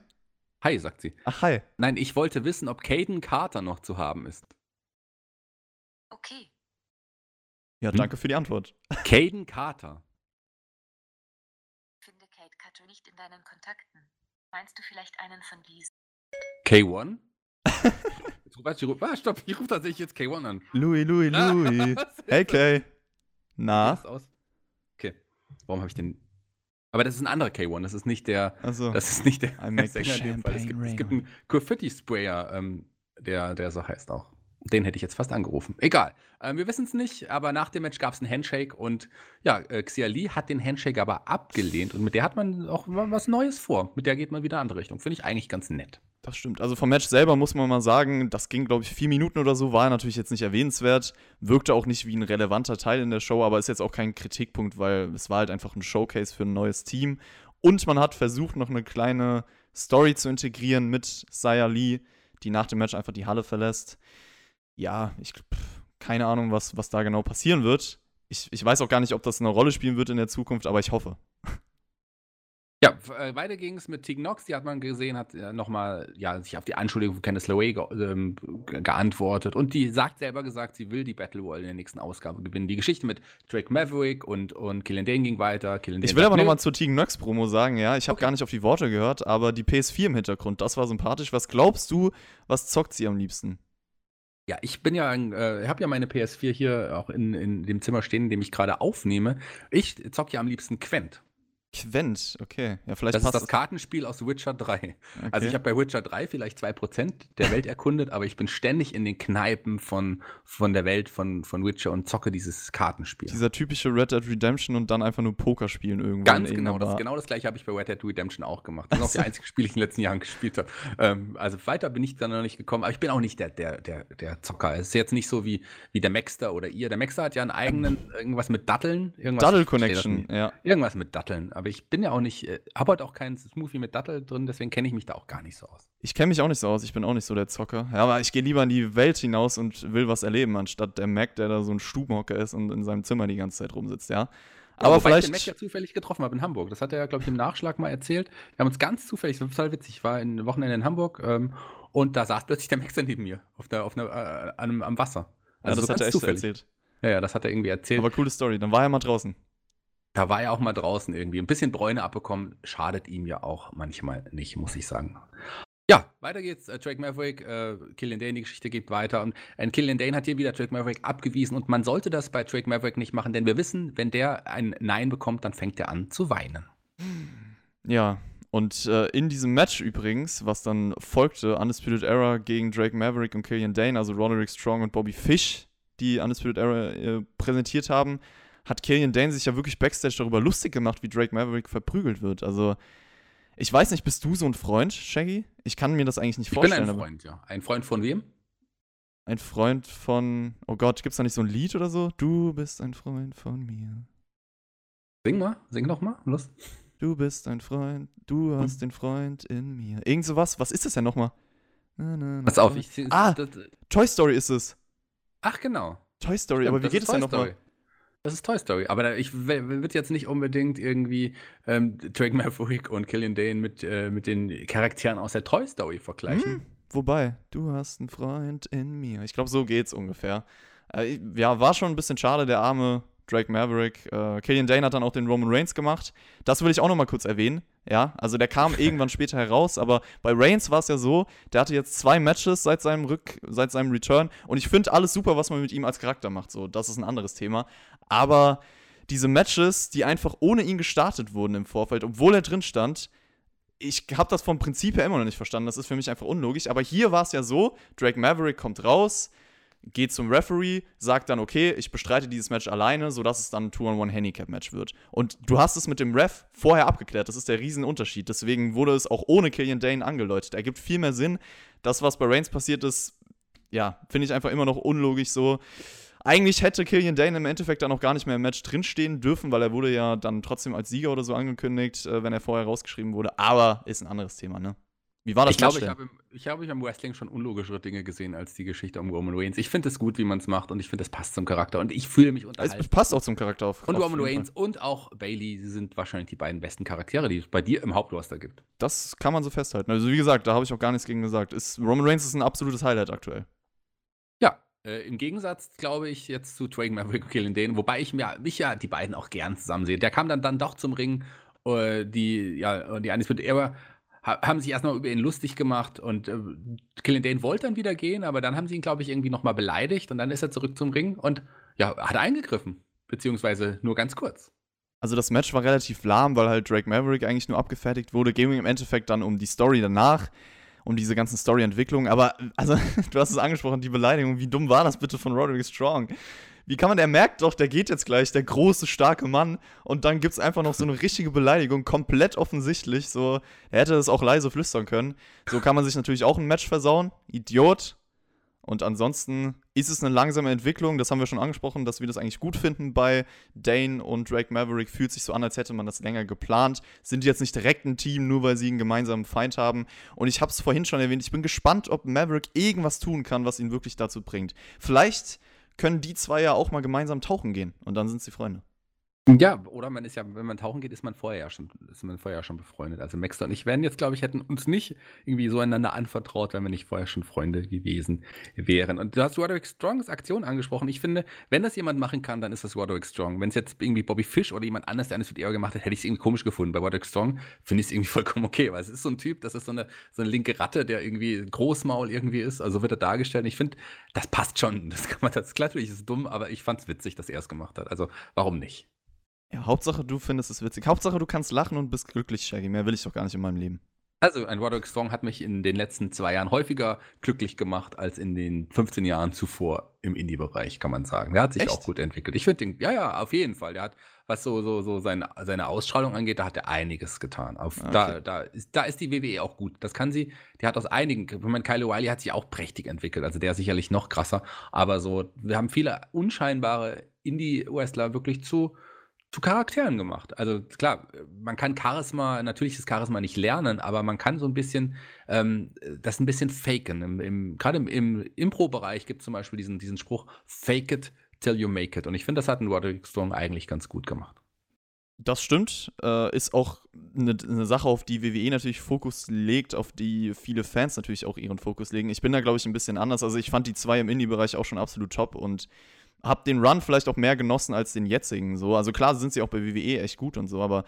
Speaker 2: Hi, sagt sie.
Speaker 1: Ach, hi.
Speaker 2: Nein, ich wollte wissen, ob Caden Carter noch zu haben ist.
Speaker 4: Okay.
Speaker 1: Ja,
Speaker 2: Hm?
Speaker 1: danke für die Antwort.
Speaker 2: Caden Carter.
Speaker 4: Kato nicht in deinen Kontakten. Meinst du vielleicht einen von diesen?
Speaker 2: K1? Jetzt ruf- warte, ich ruf- ah, stopp, ich rufe tatsächlich jetzt K1 an.
Speaker 1: Louis, Louis, Louis.
Speaker 2: Was ist
Speaker 1: Hey.
Speaker 2: Wie
Speaker 1: Na?
Speaker 2: Okay. Warum habe ich den. Aber das ist ein anderer K1, das ist nicht der.
Speaker 1: Also,
Speaker 2: Das ist nicht der Sänger. Es gibt, es gibt einen Graffiti-Sprayer, ähm, der, der so heißt auch. Den hätte ich jetzt fast angerufen. Egal. Ähm, wir wissen es nicht, aber nach dem Match gab es einen Handshake und ja, äh, Xia Li hat den Handshake aber abgelehnt und mit der hat man auch wa- was Neues vor. Mit der geht man wieder in andere Richtung. Finde ich eigentlich ganz nett.
Speaker 1: das stimmt. Also vom Match selber muss man mal sagen, das ging, glaube ich, vier Minuten oder so, war natürlich jetzt nicht erwähnenswert, wirkte auch nicht wie ein relevanter Teil in der Show, aber ist jetzt auch kein Kritikpunkt, weil es war halt einfach ein Showcase für ein neues Team. Und man hat versucht, noch eine kleine Story zu integrieren mit Saya Lee, die nach dem Match einfach die Halle verlässt. Ja, ich pff, keine Ahnung, was, was da genau passieren wird. Ich, ich weiß auch gar nicht, ob das eine Rolle spielen wird in der Zukunft, aber ich hoffe.
Speaker 2: Ja, äh, weiter ging es mit Tegan Knox, die hat man gesehen, hat äh, nochmal ja, sich auf die Anschuldigung von Candice LeRae ge ähm, geantwortet und die sagt selber gesagt, sie will die Battle Royale in der nächsten Ausgabe gewinnen. Die Geschichte mit Drake Maverick und, und Killian Dane ging weiter. Killian
Speaker 1: ich will aber nochmal zur Tegan Knox Promo sagen, ja, ich habe okay. gar nicht auf die Worte gehört, aber die PS4 im Hintergrund, das war sympathisch. Was glaubst du, was zockt sie am liebsten?
Speaker 2: Ja, ich bin ja, äh, habe ja meine PS4 hier auch in, in dem Zimmer stehen, in dem ich gerade aufnehme. Ich zocke ja am liebsten Quent.
Speaker 1: Quent, okay. Ja, vielleicht
Speaker 2: das ist das Kartenspiel aus Witcher 3. Okay. Also ich habe bei Witcher 3 vielleicht 2% der Welt erkundet, aber ich bin ständig in den Kneipen von, von der Welt von, von Witcher und zocke dieses Kartenspiel.
Speaker 1: Dieser typische Red Dead Redemption und dann einfach nur Poker spielen irgendwann.
Speaker 2: Ganz genau, das, genau das gleiche habe ich bei Red Dead Redemption auch gemacht. Das ist auch die einzige Spiele, die ich in den letzten Jahren gespielt habe. Ähm, also weiter bin ich dann noch nicht gekommen, aber ich bin auch nicht der, der, der, der Zocker. Es ist jetzt nicht so wie, wie der Maxter oder ihr. Der Maxter hat ja einen eigenen, irgendwas mit Datteln.
Speaker 1: Dattel Connection, ja.
Speaker 2: Irgendwas mit Datteln, aber ich bin ja auch nicht, äh, habe heute auch keinen Smoothie mit Dattel drin, deswegen kenne ich mich da auch gar nicht so aus.
Speaker 1: Ich kenne mich auch nicht so aus, ich bin auch nicht so der Zocker. Ja, aber ich gehe lieber in die Welt hinaus und will was erleben, anstatt der Mac, der da so ein Stubenhocker ist und in seinem Zimmer die ganze Zeit rumsitzt, ja. Aber ja, vielleicht. Ich den
Speaker 2: Mac ja zufällig getroffen habe in Hamburg. Das hat er ja, glaube ich, im Nachschlag mal erzählt. Wir haben uns ganz zufällig, das war total witzig, ich war ein Wochenende in Hamburg ähm, und da saß plötzlich der Max neben mir auf der, auf einer, äh, am, am Wasser.
Speaker 1: Also ja, das hat er echt zufällig. erzählt.
Speaker 2: Ja, ja, das hat er irgendwie erzählt.
Speaker 1: Aber coole Story. Dann war er mal draußen.
Speaker 2: Da war er auch mal draußen irgendwie. Ein bisschen Bräune abbekommen, schadet ihm ja auch manchmal nicht, muss ich sagen. Ja, weiter geht's. Äh, Drake Maverick, äh, Killian Dane, die Geschichte geht weiter. Und äh, Killian Dane hat hier wieder Drake Maverick abgewiesen. Und man sollte das bei Drake Maverick nicht machen, denn wir wissen, wenn der ein Nein bekommt, dann fängt er an zu weinen.
Speaker 1: Ja, und äh, in diesem Match übrigens, was dann folgte, Undisputed Era gegen Drake Maverick und Killian Dane, also Roderick Strong und Bobby Fish, die Undisputed Era äh, präsentiert haben, hat Killian Dane sich ja wirklich backstage darüber lustig gemacht, wie Drake Maverick verprügelt wird. Also, ich weiß nicht, bist du so ein Freund, Shaggy? Ich kann mir das eigentlich nicht
Speaker 2: ich
Speaker 1: vorstellen.
Speaker 2: Ich bin ein Freund, ja. Ein Freund von wem?
Speaker 1: Ein Freund von, oh Gott, gibt es da nicht so ein Lied oder so? Du bist ein Freund von mir.
Speaker 2: Sing mal, sing noch mal, los.
Speaker 1: Du bist ein Freund, du hast hm. den Freund in mir. Irgend sowas, was ist das denn nochmal?
Speaker 2: Pass auf, ich
Speaker 1: Ah, Toy Story ist es.
Speaker 2: Ach, genau.
Speaker 1: Toy Story, Stimmt, aber wie geht es denn nochmal?
Speaker 2: Das ist Toy Story. Aber ich würde jetzt nicht unbedingt irgendwie ähm, Drake Maverick und Killian Dane mit, äh, mit den Charakteren aus der Toy Story vergleichen. Hm,
Speaker 1: wobei, du hast einen Freund in mir. Ich glaube, so geht's ungefähr. Äh, ja, war schon ein bisschen schade, der arme Drake Maverick. Äh, Killian Dane hat dann auch den Roman Reigns gemacht. Das will ich auch noch mal kurz erwähnen. Ja, also der kam irgendwann später heraus, aber bei Reigns war es ja so, der hatte jetzt zwei Matches seit seinem Rück, seit seinem Return und ich finde alles super, was man mit ihm als Charakter macht. So, das ist ein anderes Thema. Aber diese Matches, die einfach ohne ihn gestartet wurden im Vorfeld, obwohl er drin stand, ich habe das vom Prinzip her immer noch nicht verstanden. Das ist für mich einfach unlogisch. Aber hier war es ja so: Drake Maverick kommt raus, geht zum Referee, sagt dann, okay, ich bestreite dieses Match alleine, sodass es dann ein Two-on-One-Handicap-Match wird. Und du hast es mit dem Ref vorher abgeklärt. Das ist der Riesenunterschied. Deswegen wurde es auch ohne Killian Dane angeläutet. Ergibt viel mehr Sinn. Das, was bei Reigns passiert ist, ja, finde ich einfach immer noch unlogisch so. Eigentlich hätte Killian Dane im Endeffekt dann auch gar nicht mehr im Match drinstehen dürfen, weil er wurde ja dann trotzdem als Sieger oder so angekündigt, äh, wenn er vorher rausgeschrieben wurde. Aber ist ein anderes Thema, ne? Wie war das
Speaker 2: Ich glaube, ich habe ich hab im Wrestling schon unlogischere Dinge gesehen als die Geschichte um Roman Reigns. Ich finde es gut, wie man es macht und ich finde, es passt zum Charakter und ich fühle mich unterhalten.
Speaker 1: Es passt auch zum Charakter auf.
Speaker 2: Und auf Roman Reigns und auch Bailey sind wahrscheinlich die beiden besten Charaktere, die es bei dir im Hauptroster gibt.
Speaker 1: Das kann man so festhalten. Also wie gesagt, da habe ich auch gar nichts gegen gesagt. Ist, Roman Reigns ist ein absolutes Highlight aktuell.
Speaker 2: Ja, äh, Im Gegensatz, glaube ich, jetzt zu Dragon Maverick und Killing Dane, wobei ich mir, mich ja die beiden auch gern zusammen sehe. Der kam dann, dann doch zum Ring. Äh, die, ja, die Undisputed Era haben sich erstmal über ihn lustig gemacht und äh, Killian Dane wollte dann wieder gehen, aber dann haben sie ihn, glaube ich, irgendwie nochmal beleidigt und dann ist er zurück zum Ring und ja, hat eingegriffen, beziehungsweise nur ganz kurz.
Speaker 1: Also das Match war relativ lahm, weil halt Drake Maverick eigentlich nur abgefertigt wurde. Ging im Endeffekt dann um die Story danach, um diese ganzen Story-Entwicklungen. Aber, also, du hast es angesprochen, die Beleidigung. Wie dumm war das bitte von Roderick Strong? Wie kann man, der merkt doch, der geht jetzt gleich, der große, starke Mann. Und dann gibt es einfach noch so eine richtige Beleidigung, komplett offensichtlich. So, er hätte es auch leise flüstern können. So kann man sich natürlich auch ein Match versauen. Idiot. Und ansonsten ist es eine langsame Entwicklung, das haben wir schon angesprochen, dass wir das eigentlich gut finden bei Dane und Drake Maverick. Fühlt sich so an, als hätte man das länger geplant. Sind jetzt nicht direkt ein Team, nur weil sie einen gemeinsamen Feind haben. Und ich habe es vorhin schon erwähnt, ich bin gespannt, ob Maverick irgendwas tun kann, was ihn wirklich dazu bringt. Vielleicht können die zwei ja auch mal gemeinsam tauchen gehen und dann sind sie Freunde.
Speaker 2: Ja, oder man ist ja, wenn man tauchen geht, ist man vorher ja schon, ist man vorher schon befreundet. Also Maxter und ich werden jetzt, glaube ich, hätten uns nicht irgendwie so einander anvertraut, wenn wir nicht vorher schon Freunde gewesen wären. Und du hast Roderick Strongs Aktion angesprochen. Ich finde, wenn das jemand machen kann, dann ist das Roderick Strong. Wenn es jetzt irgendwie Bobby Fish oder jemand anders, der eines mit eher gemacht hat, hätte ich es irgendwie komisch gefunden. Bei Roderick Strong finde ich es irgendwie vollkommen okay, weil es ist so ein Typ, das ist so eine, so eine linke Ratte, der irgendwie Großmaul irgendwie ist. Also wird er dargestellt. Ich finde, das passt schon. Das kann man, das ist natürlich ist dumm, aber ich fand es witzig, dass er es gemacht hat. Also warum nicht?
Speaker 1: Ja, Hauptsache, du findest es witzig. Hauptsache, du kannst lachen und bist glücklich, Shaggy. Mehr will ich doch gar nicht in meinem Leben.
Speaker 2: Also, ein Roderick Strong hat mich in den letzten zwei Jahren häufiger glücklich gemacht als in den 15 Jahren zuvor im Indie-Bereich, kann man sagen. Der hat sich
Speaker 1: Echt?
Speaker 2: auch gut entwickelt. Ich finde den, ja, ja, auf jeden Fall. Der hat, was so, so, so seine, seine Ausstrahlung angeht, da hat er einiges getan. Auf,
Speaker 1: Ah,
Speaker 2: da,
Speaker 1: okay.
Speaker 2: da, ist, da ist die WWE auch gut. Das kann sie, die hat aus einigen, ich meine, Kyle O'Reilly hat sich auch prächtig entwickelt. Also der sicherlich noch krasser. Aber so, wir haben viele unscheinbare Indie-Wrestler wirklich zu, zu Charakteren gemacht. Also klar, man kann Charisma, natürlich ist Charisma nicht lernen, aber man kann so ein bisschen ähm, das ein bisschen faken. Im, im, Gerade im, im Impro-Bereich gibt es zum Beispiel diesen, diesen Spruch, fake it till you make it. Und ich finde, das hat ein Roderick Strong eigentlich ganz gut gemacht.
Speaker 1: Das stimmt. Äh, ist auch eine, eine Sache, auf die WWE natürlich Fokus legt, auf die viele Fans natürlich auch ihren Fokus legen. Ich bin da, glaube ich, ein bisschen anders. Also ich fand die zwei im Indie-Bereich auch schon absolut top und habe den Run vielleicht auch mehr genossen als den jetzigen. So. Also klar sind sie auch bei WWE echt gut und so, aber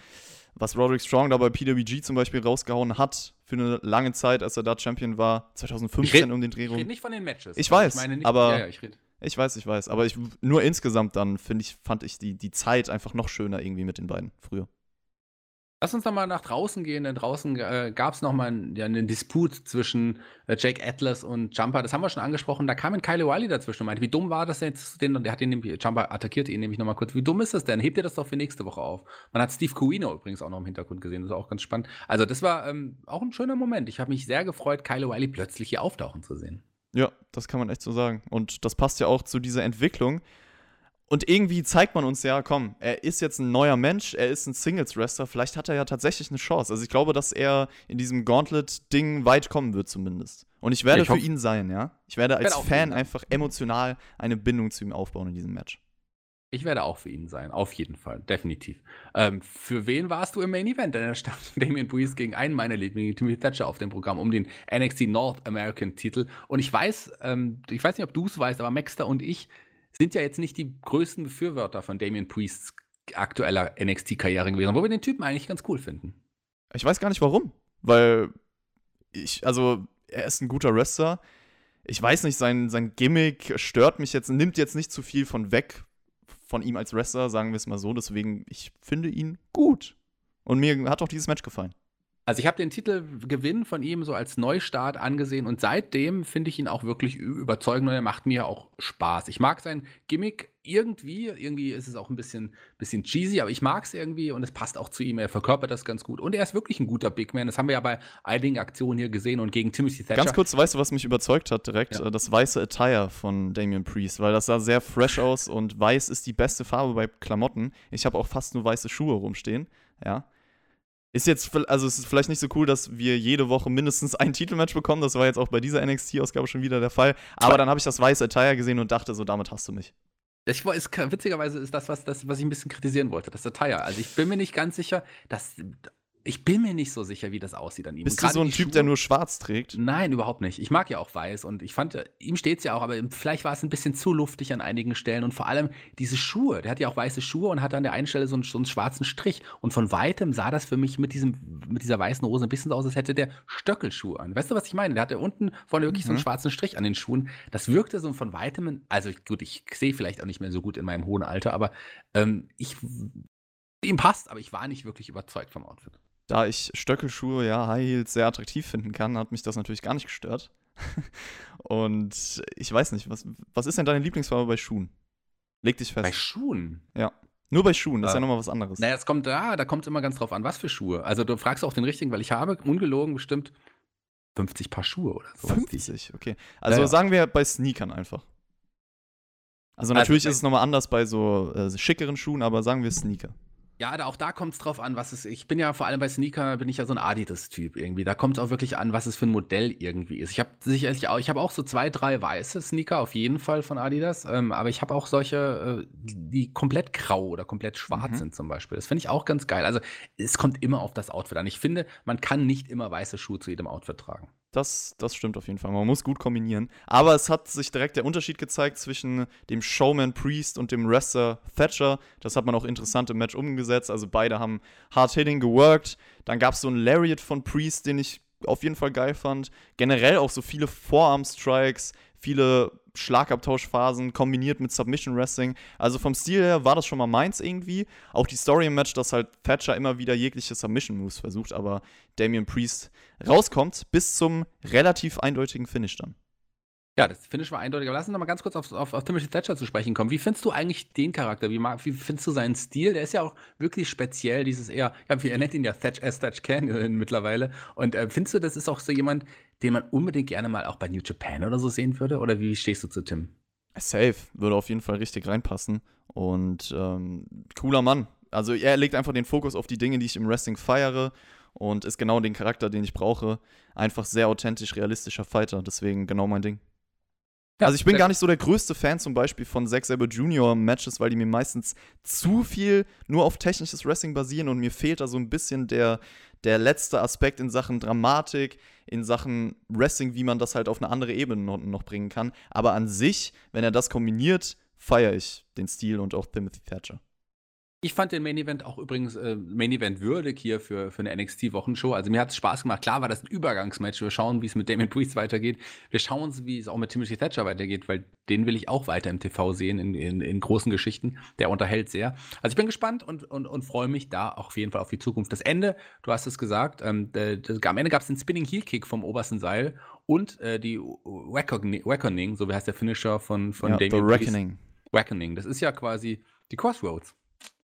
Speaker 1: was Roderick Strong da bei PWG zum Beispiel rausgehauen hat für eine lange Zeit, als er da Champion war, 2015
Speaker 2: Ich red-
Speaker 1: um den Dreh
Speaker 2: Ich
Speaker 1: rum.
Speaker 2: rede nicht von den Matches.
Speaker 1: Ich weiß,
Speaker 2: meine nicht,
Speaker 1: aber-
Speaker 2: Ja, ja, ich.
Speaker 1: Ich weiß, ich weiß. Aber ich, nur insgesamt dann, finde ich, fand ich die, die Zeit einfach noch schöner irgendwie mit den beiden früher.
Speaker 2: Lass uns noch mal nach draußen gehen, denn draußen äh, gab es noch mal einen, ja, einen Disput zwischen äh, Jake Atlas und Jumper. Das haben wir schon angesprochen. Da kam ein Kyle O'Reilly dazwischen und meinte, wie dumm war das denn jetzt? Den, der hat nämlich, Jumper attackierte ihn nämlich noch mal kurz. Wie dumm ist das denn? Hebt ihr das doch für nächste Woche auf? Man hat Steve Cuino übrigens auch noch im Hintergrund gesehen. Das ist auch ganz spannend. Also das war ähm, auch ein schöner Moment. Ich habe mich sehr gefreut, Kyle O'Reilly plötzlich hier auftauchen zu sehen.
Speaker 1: Ja, das kann man echt so sagen. Und das passt ja auch zu dieser Entwicklung. Und irgendwie zeigt man uns ja, komm, er ist jetzt ein neuer Mensch, er ist ein Singles-Wrestler, vielleicht hat er ja tatsächlich eine Chance. Also ich glaube, dass er in diesem Gauntlet-Ding weit kommen wird zumindest. Und ich werde
Speaker 2: Ich
Speaker 1: für ihn sein, ja. Ich werde als
Speaker 2: werde
Speaker 1: Fan einfach emotional eine Bindung zu ihm aufbauen in diesem Match.
Speaker 2: Ich werde auch für ihn sein, auf jeden Fall, definitiv. Ähm, für wen warst du im Main Event? Denn da stand Damian Priest gegen einen meiner Lieblinge, Timothy Thatcher, auf dem Programm um den NXT North American Titel. Und ich weiß, ähm, ich weiß nicht, ob du es weißt, aber Maxter und ich sind ja jetzt nicht die größten Befürworter von Damian Priests aktueller NXT-Karriere gewesen, wo wir den Typen eigentlich ganz cool finden.
Speaker 1: Ich weiß gar nicht warum, weil ich, also, er ist ein guter Wrestler. Ich weiß nicht, sein, sein Gimmick stört mich jetzt, nimmt jetzt nicht zu viel von weg von ihm als Wrestler, sagen wir es mal so. Deswegen, ich finde ihn gut. Und mir hat auch dieses Match gefallen.
Speaker 2: Also ich habe den Titelgewinn von ihm so als Neustart angesehen und seitdem finde ich ihn auch wirklich überzeugend und er macht mir auch Spaß. Ich mag sein Gimmick irgendwie, irgendwie ist es auch ein bisschen, bisschen cheesy, aber ich mag es irgendwie und es passt auch zu ihm. Er verkörpert das ganz gut und er ist wirklich ein guter Big Man. Das haben wir ja bei einigen Aktionen hier gesehen und gegen Timothy Thatcher.
Speaker 1: Ganz kurz, weißt du, was mich überzeugt hat direkt?
Speaker 2: Ja.
Speaker 1: Das weiße Attire von Damian Priest, weil das sah sehr fresh aus und weiß ist die beste Farbe bei Klamotten. Ich habe auch fast nur weiße Schuhe rumstehen, ja. Ist jetzt, also es ist vielleicht nicht so cool, dass wir jede Woche mindestens ein Titelmatch bekommen. Das war jetzt auch bei dieser NXT-Ausgabe schon wieder der Fall. Aber dann habe ich das weiße Attire gesehen und dachte so, damit hast du mich.
Speaker 2: Ich, ist, witzigerweise ist das was, das, was ich ein bisschen kritisieren wollte, das Attire. Also ich bin mir nicht ganz sicher, dass ich bin mir nicht so sicher, wie das aussieht an ihm.
Speaker 1: Bist du so ein Typ, der
Speaker 2: Schuhe-
Speaker 1: nur schwarz trägt?
Speaker 2: Nein, überhaupt nicht. Ich mag ja auch weiß und ich fand, ihm steht es ja auch, aber vielleicht war es ein bisschen zu luftig an einigen Stellen und vor allem diese Schuhe. Der hat ja auch weiße Schuhe und hat an der einen Stelle so einen, so einen schwarzen Strich. Und von weitem sah das für mich mit, diesem, mit dieser weißen Hose ein bisschen so aus, als hätte der Stöckelschuhe an. Weißt du, was ich meine? Der hatte unten vorne wirklich so einen
Speaker 1: Mhm.
Speaker 2: schwarzen Strich an den Schuhen. Das wirkte so von weitem, also gut, ich sehe vielleicht auch nicht mehr so gut in meinem hohen Alter, aber ähm, ich, ihm passt, aber ich war nicht wirklich überzeugt vom Outfit.
Speaker 1: Da ich Stöckelschuhe, ja, High Heels sehr attraktiv finden kann, hat mich das natürlich gar nicht gestört. Und ich weiß nicht, was, was ist denn deine Lieblingsfarbe bei Schuhen? Leg dich fest.
Speaker 2: Bei Schuhen?
Speaker 1: Nur bei Schuhen, das ist ja
Speaker 2: Äh,
Speaker 1: nochmal was anderes.
Speaker 2: Naja, es kommt da, da kommt es immer ganz drauf an, was für Schuhe. Also du fragst auch den richtigen, weil ich habe ungelogen bestimmt 50 Paar Schuhe oder so.
Speaker 1: 50, okay. Also
Speaker 2: Ja, ja.
Speaker 1: sagen wir bei Sneakern einfach. Also
Speaker 2: Also
Speaker 1: natürlich
Speaker 2: bei-
Speaker 1: ist es nochmal anders bei so äh, schickeren Schuhen, aber sagen wir Sneaker.
Speaker 2: Ja, da, auch da kommt es drauf an, was es. Ich bin ja vor allem bei Sneaker, bin ich ja so ein Adidas-Typ irgendwie. Da kommt es auch wirklich an, was es für ein Modell irgendwie ist. Ich habe sicherlich auch, ich habe auch so zwei, drei weiße Sneaker auf jeden Fall von Adidas, ähm, aber ich habe auch solche, äh, die komplett grau oder komplett schwarz
Speaker 1: Mhm.
Speaker 2: sind zum Beispiel. Das finde ich auch ganz geil. Also es kommt immer auf das Outfit an. Ich finde, man kann nicht immer weiße Schuhe zu jedem Outfit tragen.
Speaker 1: Das, das stimmt auf jeden Fall. Man muss gut kombinieren. Aber es hat sich direkt der Unterschied gezeigt zwischen dem Showman Priest und dem Wrestler Thatcher. Das hat man auch interessant im Match umgesetzt. Also beide haben hard-hitting geworkt. Dann gab es so einen Lariat von Priest, den ich auf jeden Fall geil fand. Generell auch so viele Forearm-Strikes, viele Schlagabtauschphasen kombiniert mit Submission Wrestling. Also vom Stil her war das schon mal meins irgendwie. Auch die Story im Match, dass halt Thatcher immer wieder jegliche Submission Moves versucht, aber Damian Priest rauskommt bis zum relativ eindeutigen Finish dann.
Speaker 2: Ja, das Finish war eindeutig. Aber lass uns noch mal ganz kurz auf, auf, auf Timothy Thatcher zu sprechen kommen. Wie findest du eigentlich den Charakter? Wie, wie findest du seinen Stil? Der ist ja auch wirklich speziell, dieses eher, ja, er nennt ihn ja Thatch S. Thatch Canyon mittlerweile. Und äh, findest du, das ist auch so jemand, den man unbedingt gerne mal auch bei New Japan oder so sehen würde? Oder wie stehst du zu Tim?
Speaker 1: Safe, würde auf jeden Fall richtig reinpassen. Und ähm, cooler Mann. Also er legt einfach den Fokus auf die Dinge, die ich im Wrestling feiere und ist genau den Charakter, den ich brauche. Einfach sehr authentisch, realistischer Fighter. Deswegen genau mein Ding.
Speaker 2: Ja,
Speaker 1: also ich bin gar nicht so der größte Fan zum Beispiel von Zack Sabre Jr. Matches, weil die mir meistens zu viel nur auf technisches Wrestling basieren und mir fehlt da so ein bisschen der, der letzte Aspekt in Sachen Dramatik, in Sachen Wrestling, wie man das halt auf eine andere Ebene noch, noch bringen kann. Aber an sich, wenn er das kombiniert, feiere ich den Stil und auch Timothy Thatcher.
Speaker 2: Ich fand den Main Event auch übrigens äh, Main Event würdig hier für, für eine NXT-Wochenshow. Also mir hat es Spaß gemacht. Klar war das ein Übergangsmatch. Wir schauen, wie es mit Damien Priest weitergeht. Wir schauen, wie es auch mit Timothy Thatcher weitergeht, weil den will ich auch weiter im TV sehen, in, in, in großen Geschichten. Der unterhält sehr. Also ich bin gespannt und, und, und freue mich da auch auf jeden Fall auf die Zukunft. Das Ende, du hast es gesagt, ähm, das, am Ende gab es den Spinning Heel Kick vom obersten Seil und äh, die Reckoning, Reckoning, so wie heißt der Finisher von, von
Speaker 1: ja, The
Speaker 2: Damien Priest.
Speaker 1: Reckoning.
Speaker 2: Reckoning. Das ist ja quasi die Crossroads.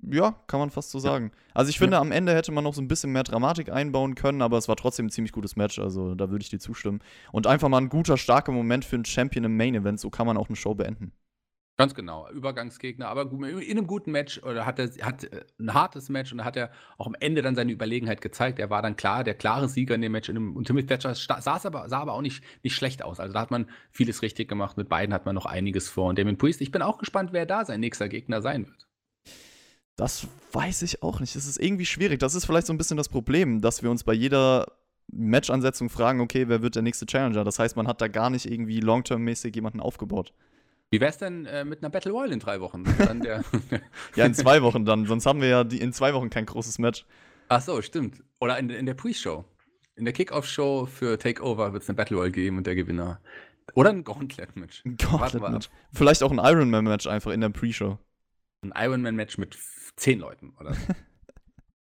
Speaker 1: Ja, kann man fast so sagen. Also ich finde, am Ende hätte man noch so ein bisschen mehr Dramatik einbauen können, aber es war trotzdem ein ziemlich gutes Match, also da würde ich dir zustimmen. Und einfach mal ein guter, starker Moment für einen Champion im Main Event, so kann man auch eine Show beenden.
Speaker 2: Ganz genau, Übergangsgegner, aber in einem guten Match oder hat er hat äh, ein hartes Match und hat er auch am Ende dann seine Überlegenheit gezeigt. Er war dann klar der klare Sieger in dem Match. In dem, und Timothy Thatcher saß aber, sah aber auch nicht, nicht schlecht aus. Also da hat man vieles richtig gemacht. Mit beiden hat man noch einiges vor. Und Damien Priest, ich bin auch gespannt, wer da sein nächster Gegner sein wird.
Speaker 1: Das weiß ich auch nicht. Das ist irgendwie schwierig. Das ist vielleicht so ein bisschen das Problem, dass wir uns bei jeder Match-Ansetzung fragen, okay, wer wird der nächste Challenger? Das heißt, man hat da gar nicht irgendwie long-term-mäßig jemanden aufgebaut.
Speaker 2: Wie wär's denn äh, mit einer Battle Royale in drei Wochen? Dann der
Speaker 1: Ja, in zwei Wochen dann. Sonst haben wir ja die, in zwei Wochen kein großes Match.
Speaker 2: Ach so, stimmt. Oder in, in der Pre-Show. In der Kickoff-Show für Takeover wird es eine Battle Royale geben und der Gewinner. Oder ein Gauntlet-Match.
Speaker 1: Gauntlet-Match. Vielleicht auch ein Ironman-Match einfach in der Pre-Show.
Speaker 2: Ein Ironman-Match mit zehn Leuten, oder? so.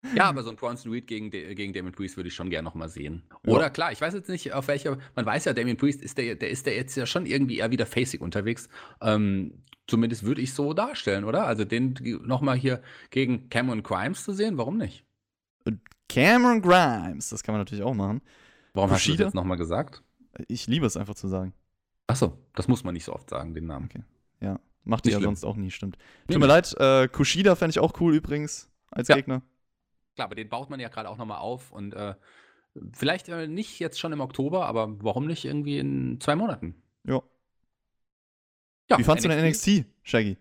Speaker 2: ja, aber so ein Bronson Reed gegen, gegen Damien Priest würde ich schon gerne nochmal sehen.
Speaker 1: Ja.
Speaker 2: Oder klar, ich weiß jetzt nicht, auf welcher, man weiß ja, Damien Priest ist der, der ist der jetzt ja schon irgendwie eher wieder facig unterwegs. Ähm, zumindest würde ich so darstellen, oder? Also den nochmal hier gegen Cameron Grimes zu sehen, warum nicht?
Speaker 1: Cameron Grimes, das kann man natürlich auch machen.
Speaker 2: Warum hast du das jetzt nochmal gesagt?
Speaker 1: Ich liebe es einfach zu sagen.
Speaker 2: Achso, das muss man nicht so oft sagen, den Namen.
Speaker 1: Ja, macht ihr ja sonst auch nie, stimmt.
Speaker 2: Nee,
Speaker 1: Tut mir leid, äh, Kushida fände ich auch cool übrigens als
Speaker 2: Ja.
Speaker 1: Gegner.
Speaker 2: Klar, aber den baut man ja gerade auch nochmal auf und äh, vielleicht äh, nicht jetzt schon im Oktober, aber warum nicht irgendwie in zwei Monaten?
Speaker 1: Ja.
Speaker 2: Ja,
Speaker 1: Wie fandst du denn NXT, Shaggy?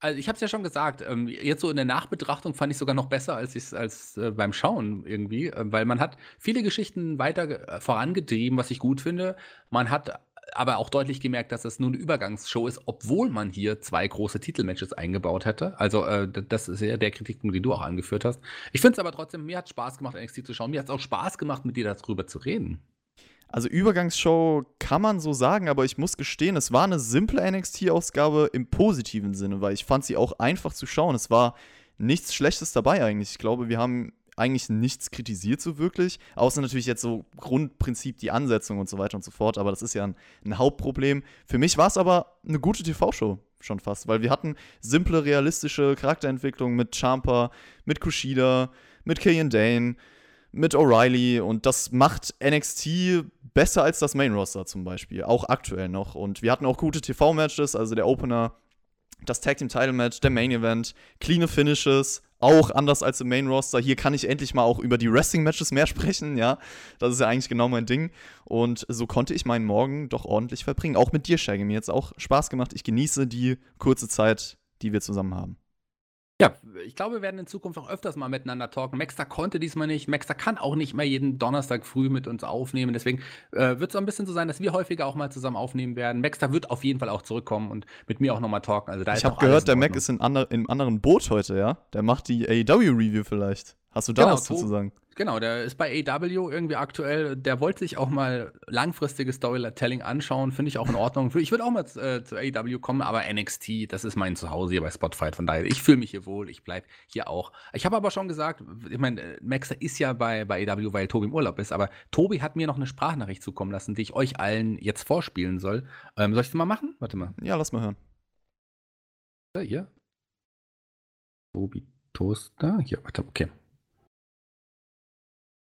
Speaker 2: Also ich habe es ja schon gesagt, ähm, jetzt so in der Nachbetrachtung fand ich sogar noch besser als, ich's- als äh, beim Schauen irgendwie, äh, weil man hat viele Geschichten weiter äh, vorangetrieben, was ich gut finde. Man hat aber auch deutlich gemerkt, dass das nur eine Übergangsshow ist, obwohl man hier zwei große Titelmatches eingebaut hätte. Also äh, das ist ja der Kritikpunkt, den du auch angeführt hast. Ich finde es aber trotzdem, mir hat Spaß gemacht, NXT zu schauen. Mir hat es auch Spaß gemacht, mit dir darüber zu reden.
Speaker 1: Also Übergangsshow kann man so sagen, aber ich muss gestehen, es war eine simple NXT-Ausgabe im positiven Sinne, weil ich fand sie auch einfach zu schauen. Es war nichts Schlechtes dabei eigentlich. Ich glaube, wir haben eigentlich nichts kritisiert so wirklich, außer natürlich jetzt so Grundprinzip die Ansetzung und so weiter und so fort, aber das ist ja ein, ein Hauptproblem. Für mich war es aber eine gute TV-Show schon fast, weil wir hatten simple, realistische Charakterentwicklung mit Champa, mit Kushida, mit Killian Dane, mit O'Reilly und das macht NXT besser als das Main Roster zum Beispiel, auch aktuell noch. Und wir hatten auch gute TV-Matches, also der Opener das Tag Team Title Match, der Main Event, cleane Finishes, auch anders als im Main Roster. Hier kann ich endlich mal auch über die Wrestling Matches mehr sprechen, ja. Das ist ja eigentlich genau mein Ding. Und so konnte ich meinen Morgen doch ordentlich verbringen. Auch mit dir, Shaggy. Mir jetzt auch Spaß gemacht. Ich genieße die kurze Zeit, die wir zusammen haben.
Speaker 2: Ja, ich glaube, wir werden in Zukunft auch öfters mal miteinander talken. Maxter konnte diesmal nicht. Maxter kann auch nicht mehr jeden Donnerstag früh mit uns aufnehmen. Deswegen äh, wird es ein bisschen so sein, dass wir häufiger auch mal zusammen aufnehmen werden. Maxter wird auf jeden Fall auch zurückkommen und mit mir auch nochmal talken. Also
Speaker 1: da ich habe gehört, der Mac ist in, ander, einem anderen Boot heute, ja? Der macht die AEW-Review vielleicht. Hast du da genau, was zu sagen?
Speaker 2: Genau, der ist bei AW irgendwie aktuell. Der wollte sich auch mal langfristiges Storytelling anschauen. Finde ich auch in Ordnung. Ich würde auch mal äh, zu AW kommen, aber NXT, das ist mein Zuhause hier bei Spotify. Von daher, ich fühle mich hier wohl. Ich bleibe hier auch. Ich habe aber schon gesagt, ich meine, Maxer ist ja bei, bei AW, weil Tobi im Urlaub ist. Aber Tobi hat mir noch eine Sprachnachricht zukommen lassen, die ich euch allen jetzt vorspielen soll. Ähm, soll ich das mal machen? Warte mal.
Speaker 1: Ja, lass mal hören.
Speaker 2: Hier. Tobi Toaster. Hier, warte, okay.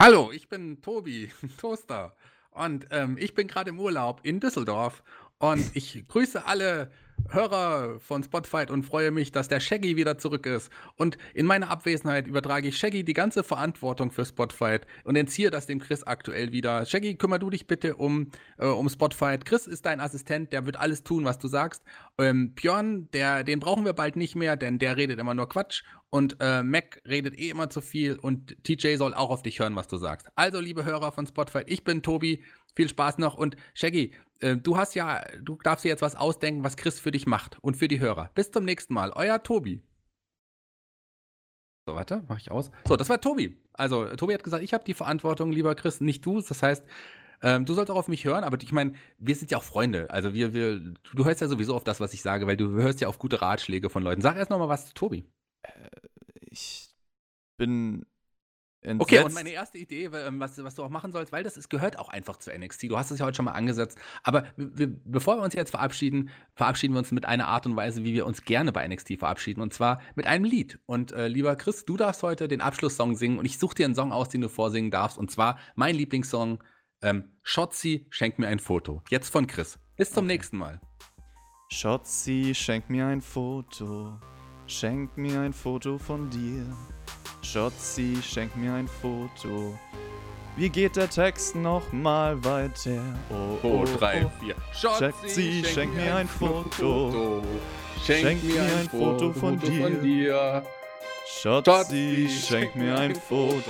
Speaker 2: Hallo, ich bin Tobi, Toaster. Und ähm, ich bin gerade im Urlaub in Düsseldorf. Und ich grüße alle Hörer von Spotify und freue mich, dass der Shaggy wieder zurück ist. Und in meiner Abwesenheit übertrage ich Shaggy die ganze Verantwortung für Spotify und entziehe das dem Chris aktuell wieder. Shaggy, kümmere du dich bitte um, äh, um Spotify. Chris ist dein Assistent, der wird alles tun, was du sagst. Ähm, Björn, der, den brauchen wir bald nicht mehr, denn der redet immer nur Quatsch. Und äh, Mac redet eh immer zu viel und TJ soll auch auf dich hören, was du sagst. Also, liebe Hörer von Spotify, ich bin Tobi. Viel Spaß noch und Shaggy, äh, du hast ja, du darfst dir jetzt was ausdenken, was Chris für dich macht und für die Hörer. Bis zum nächsten Mal. Euer Tobi. So, warte, mach ich aus. So, das war Tobi. Also, Tobi hat gesagt, ich habe die Verantwortung, lieber Chris, nicht du. Das heißt, ähm, du sollst auch auf mich hören, aber ich meine, wir sind ja auch Freunde. Also, wir, wir, du hörst ja sowieso auf das, was ich sage, weil du hörst ja auf gute Ratschläge von Leuten. Sag erst nochmal was zu Tobi. Äh,
Speaker 1: ich bin
Speaker 2: Entsetzt. Okay, und meine erste Idee, ähm, was, was du auch machen sollst, weil das ist, gehört auch einfach zu NXT. Du hast es ja heute schon mal angesetzt. Aber wir, bevor wir uns jetzt verabschieden, verabschieden wir uns mit einer Art und Weise, wie wir uns gerne bei NXT verabschieden. Und zwar mit einem Lied. Und äh, lieber Chris, du darfst heute den Abschlusssong singen. Und ich suche dir einen Song aus, den du vorsingen darfst. Und zwar mein Lieblingssong, ähm, Shotzi, schenk mir ein Foto. Jetzt von Chris. Bis zum okay. nächsten Mal.
Speaker 1: Shotzi, schenk mir ein Foto. Schenk mir ein Foto von dir. Schotzi, schenk mir ein Foto. Wie geht der Text nochmal weiter?
Speaker 2: Oh, oh, oh drei, oh. vier.
Speaker 1: Schotzi, schenk, schenk mir ein Foto. Foto. Schenk, schenk mir ein Foto, Foto von, dir. dir. Schotzi, schenk mir ein Foto.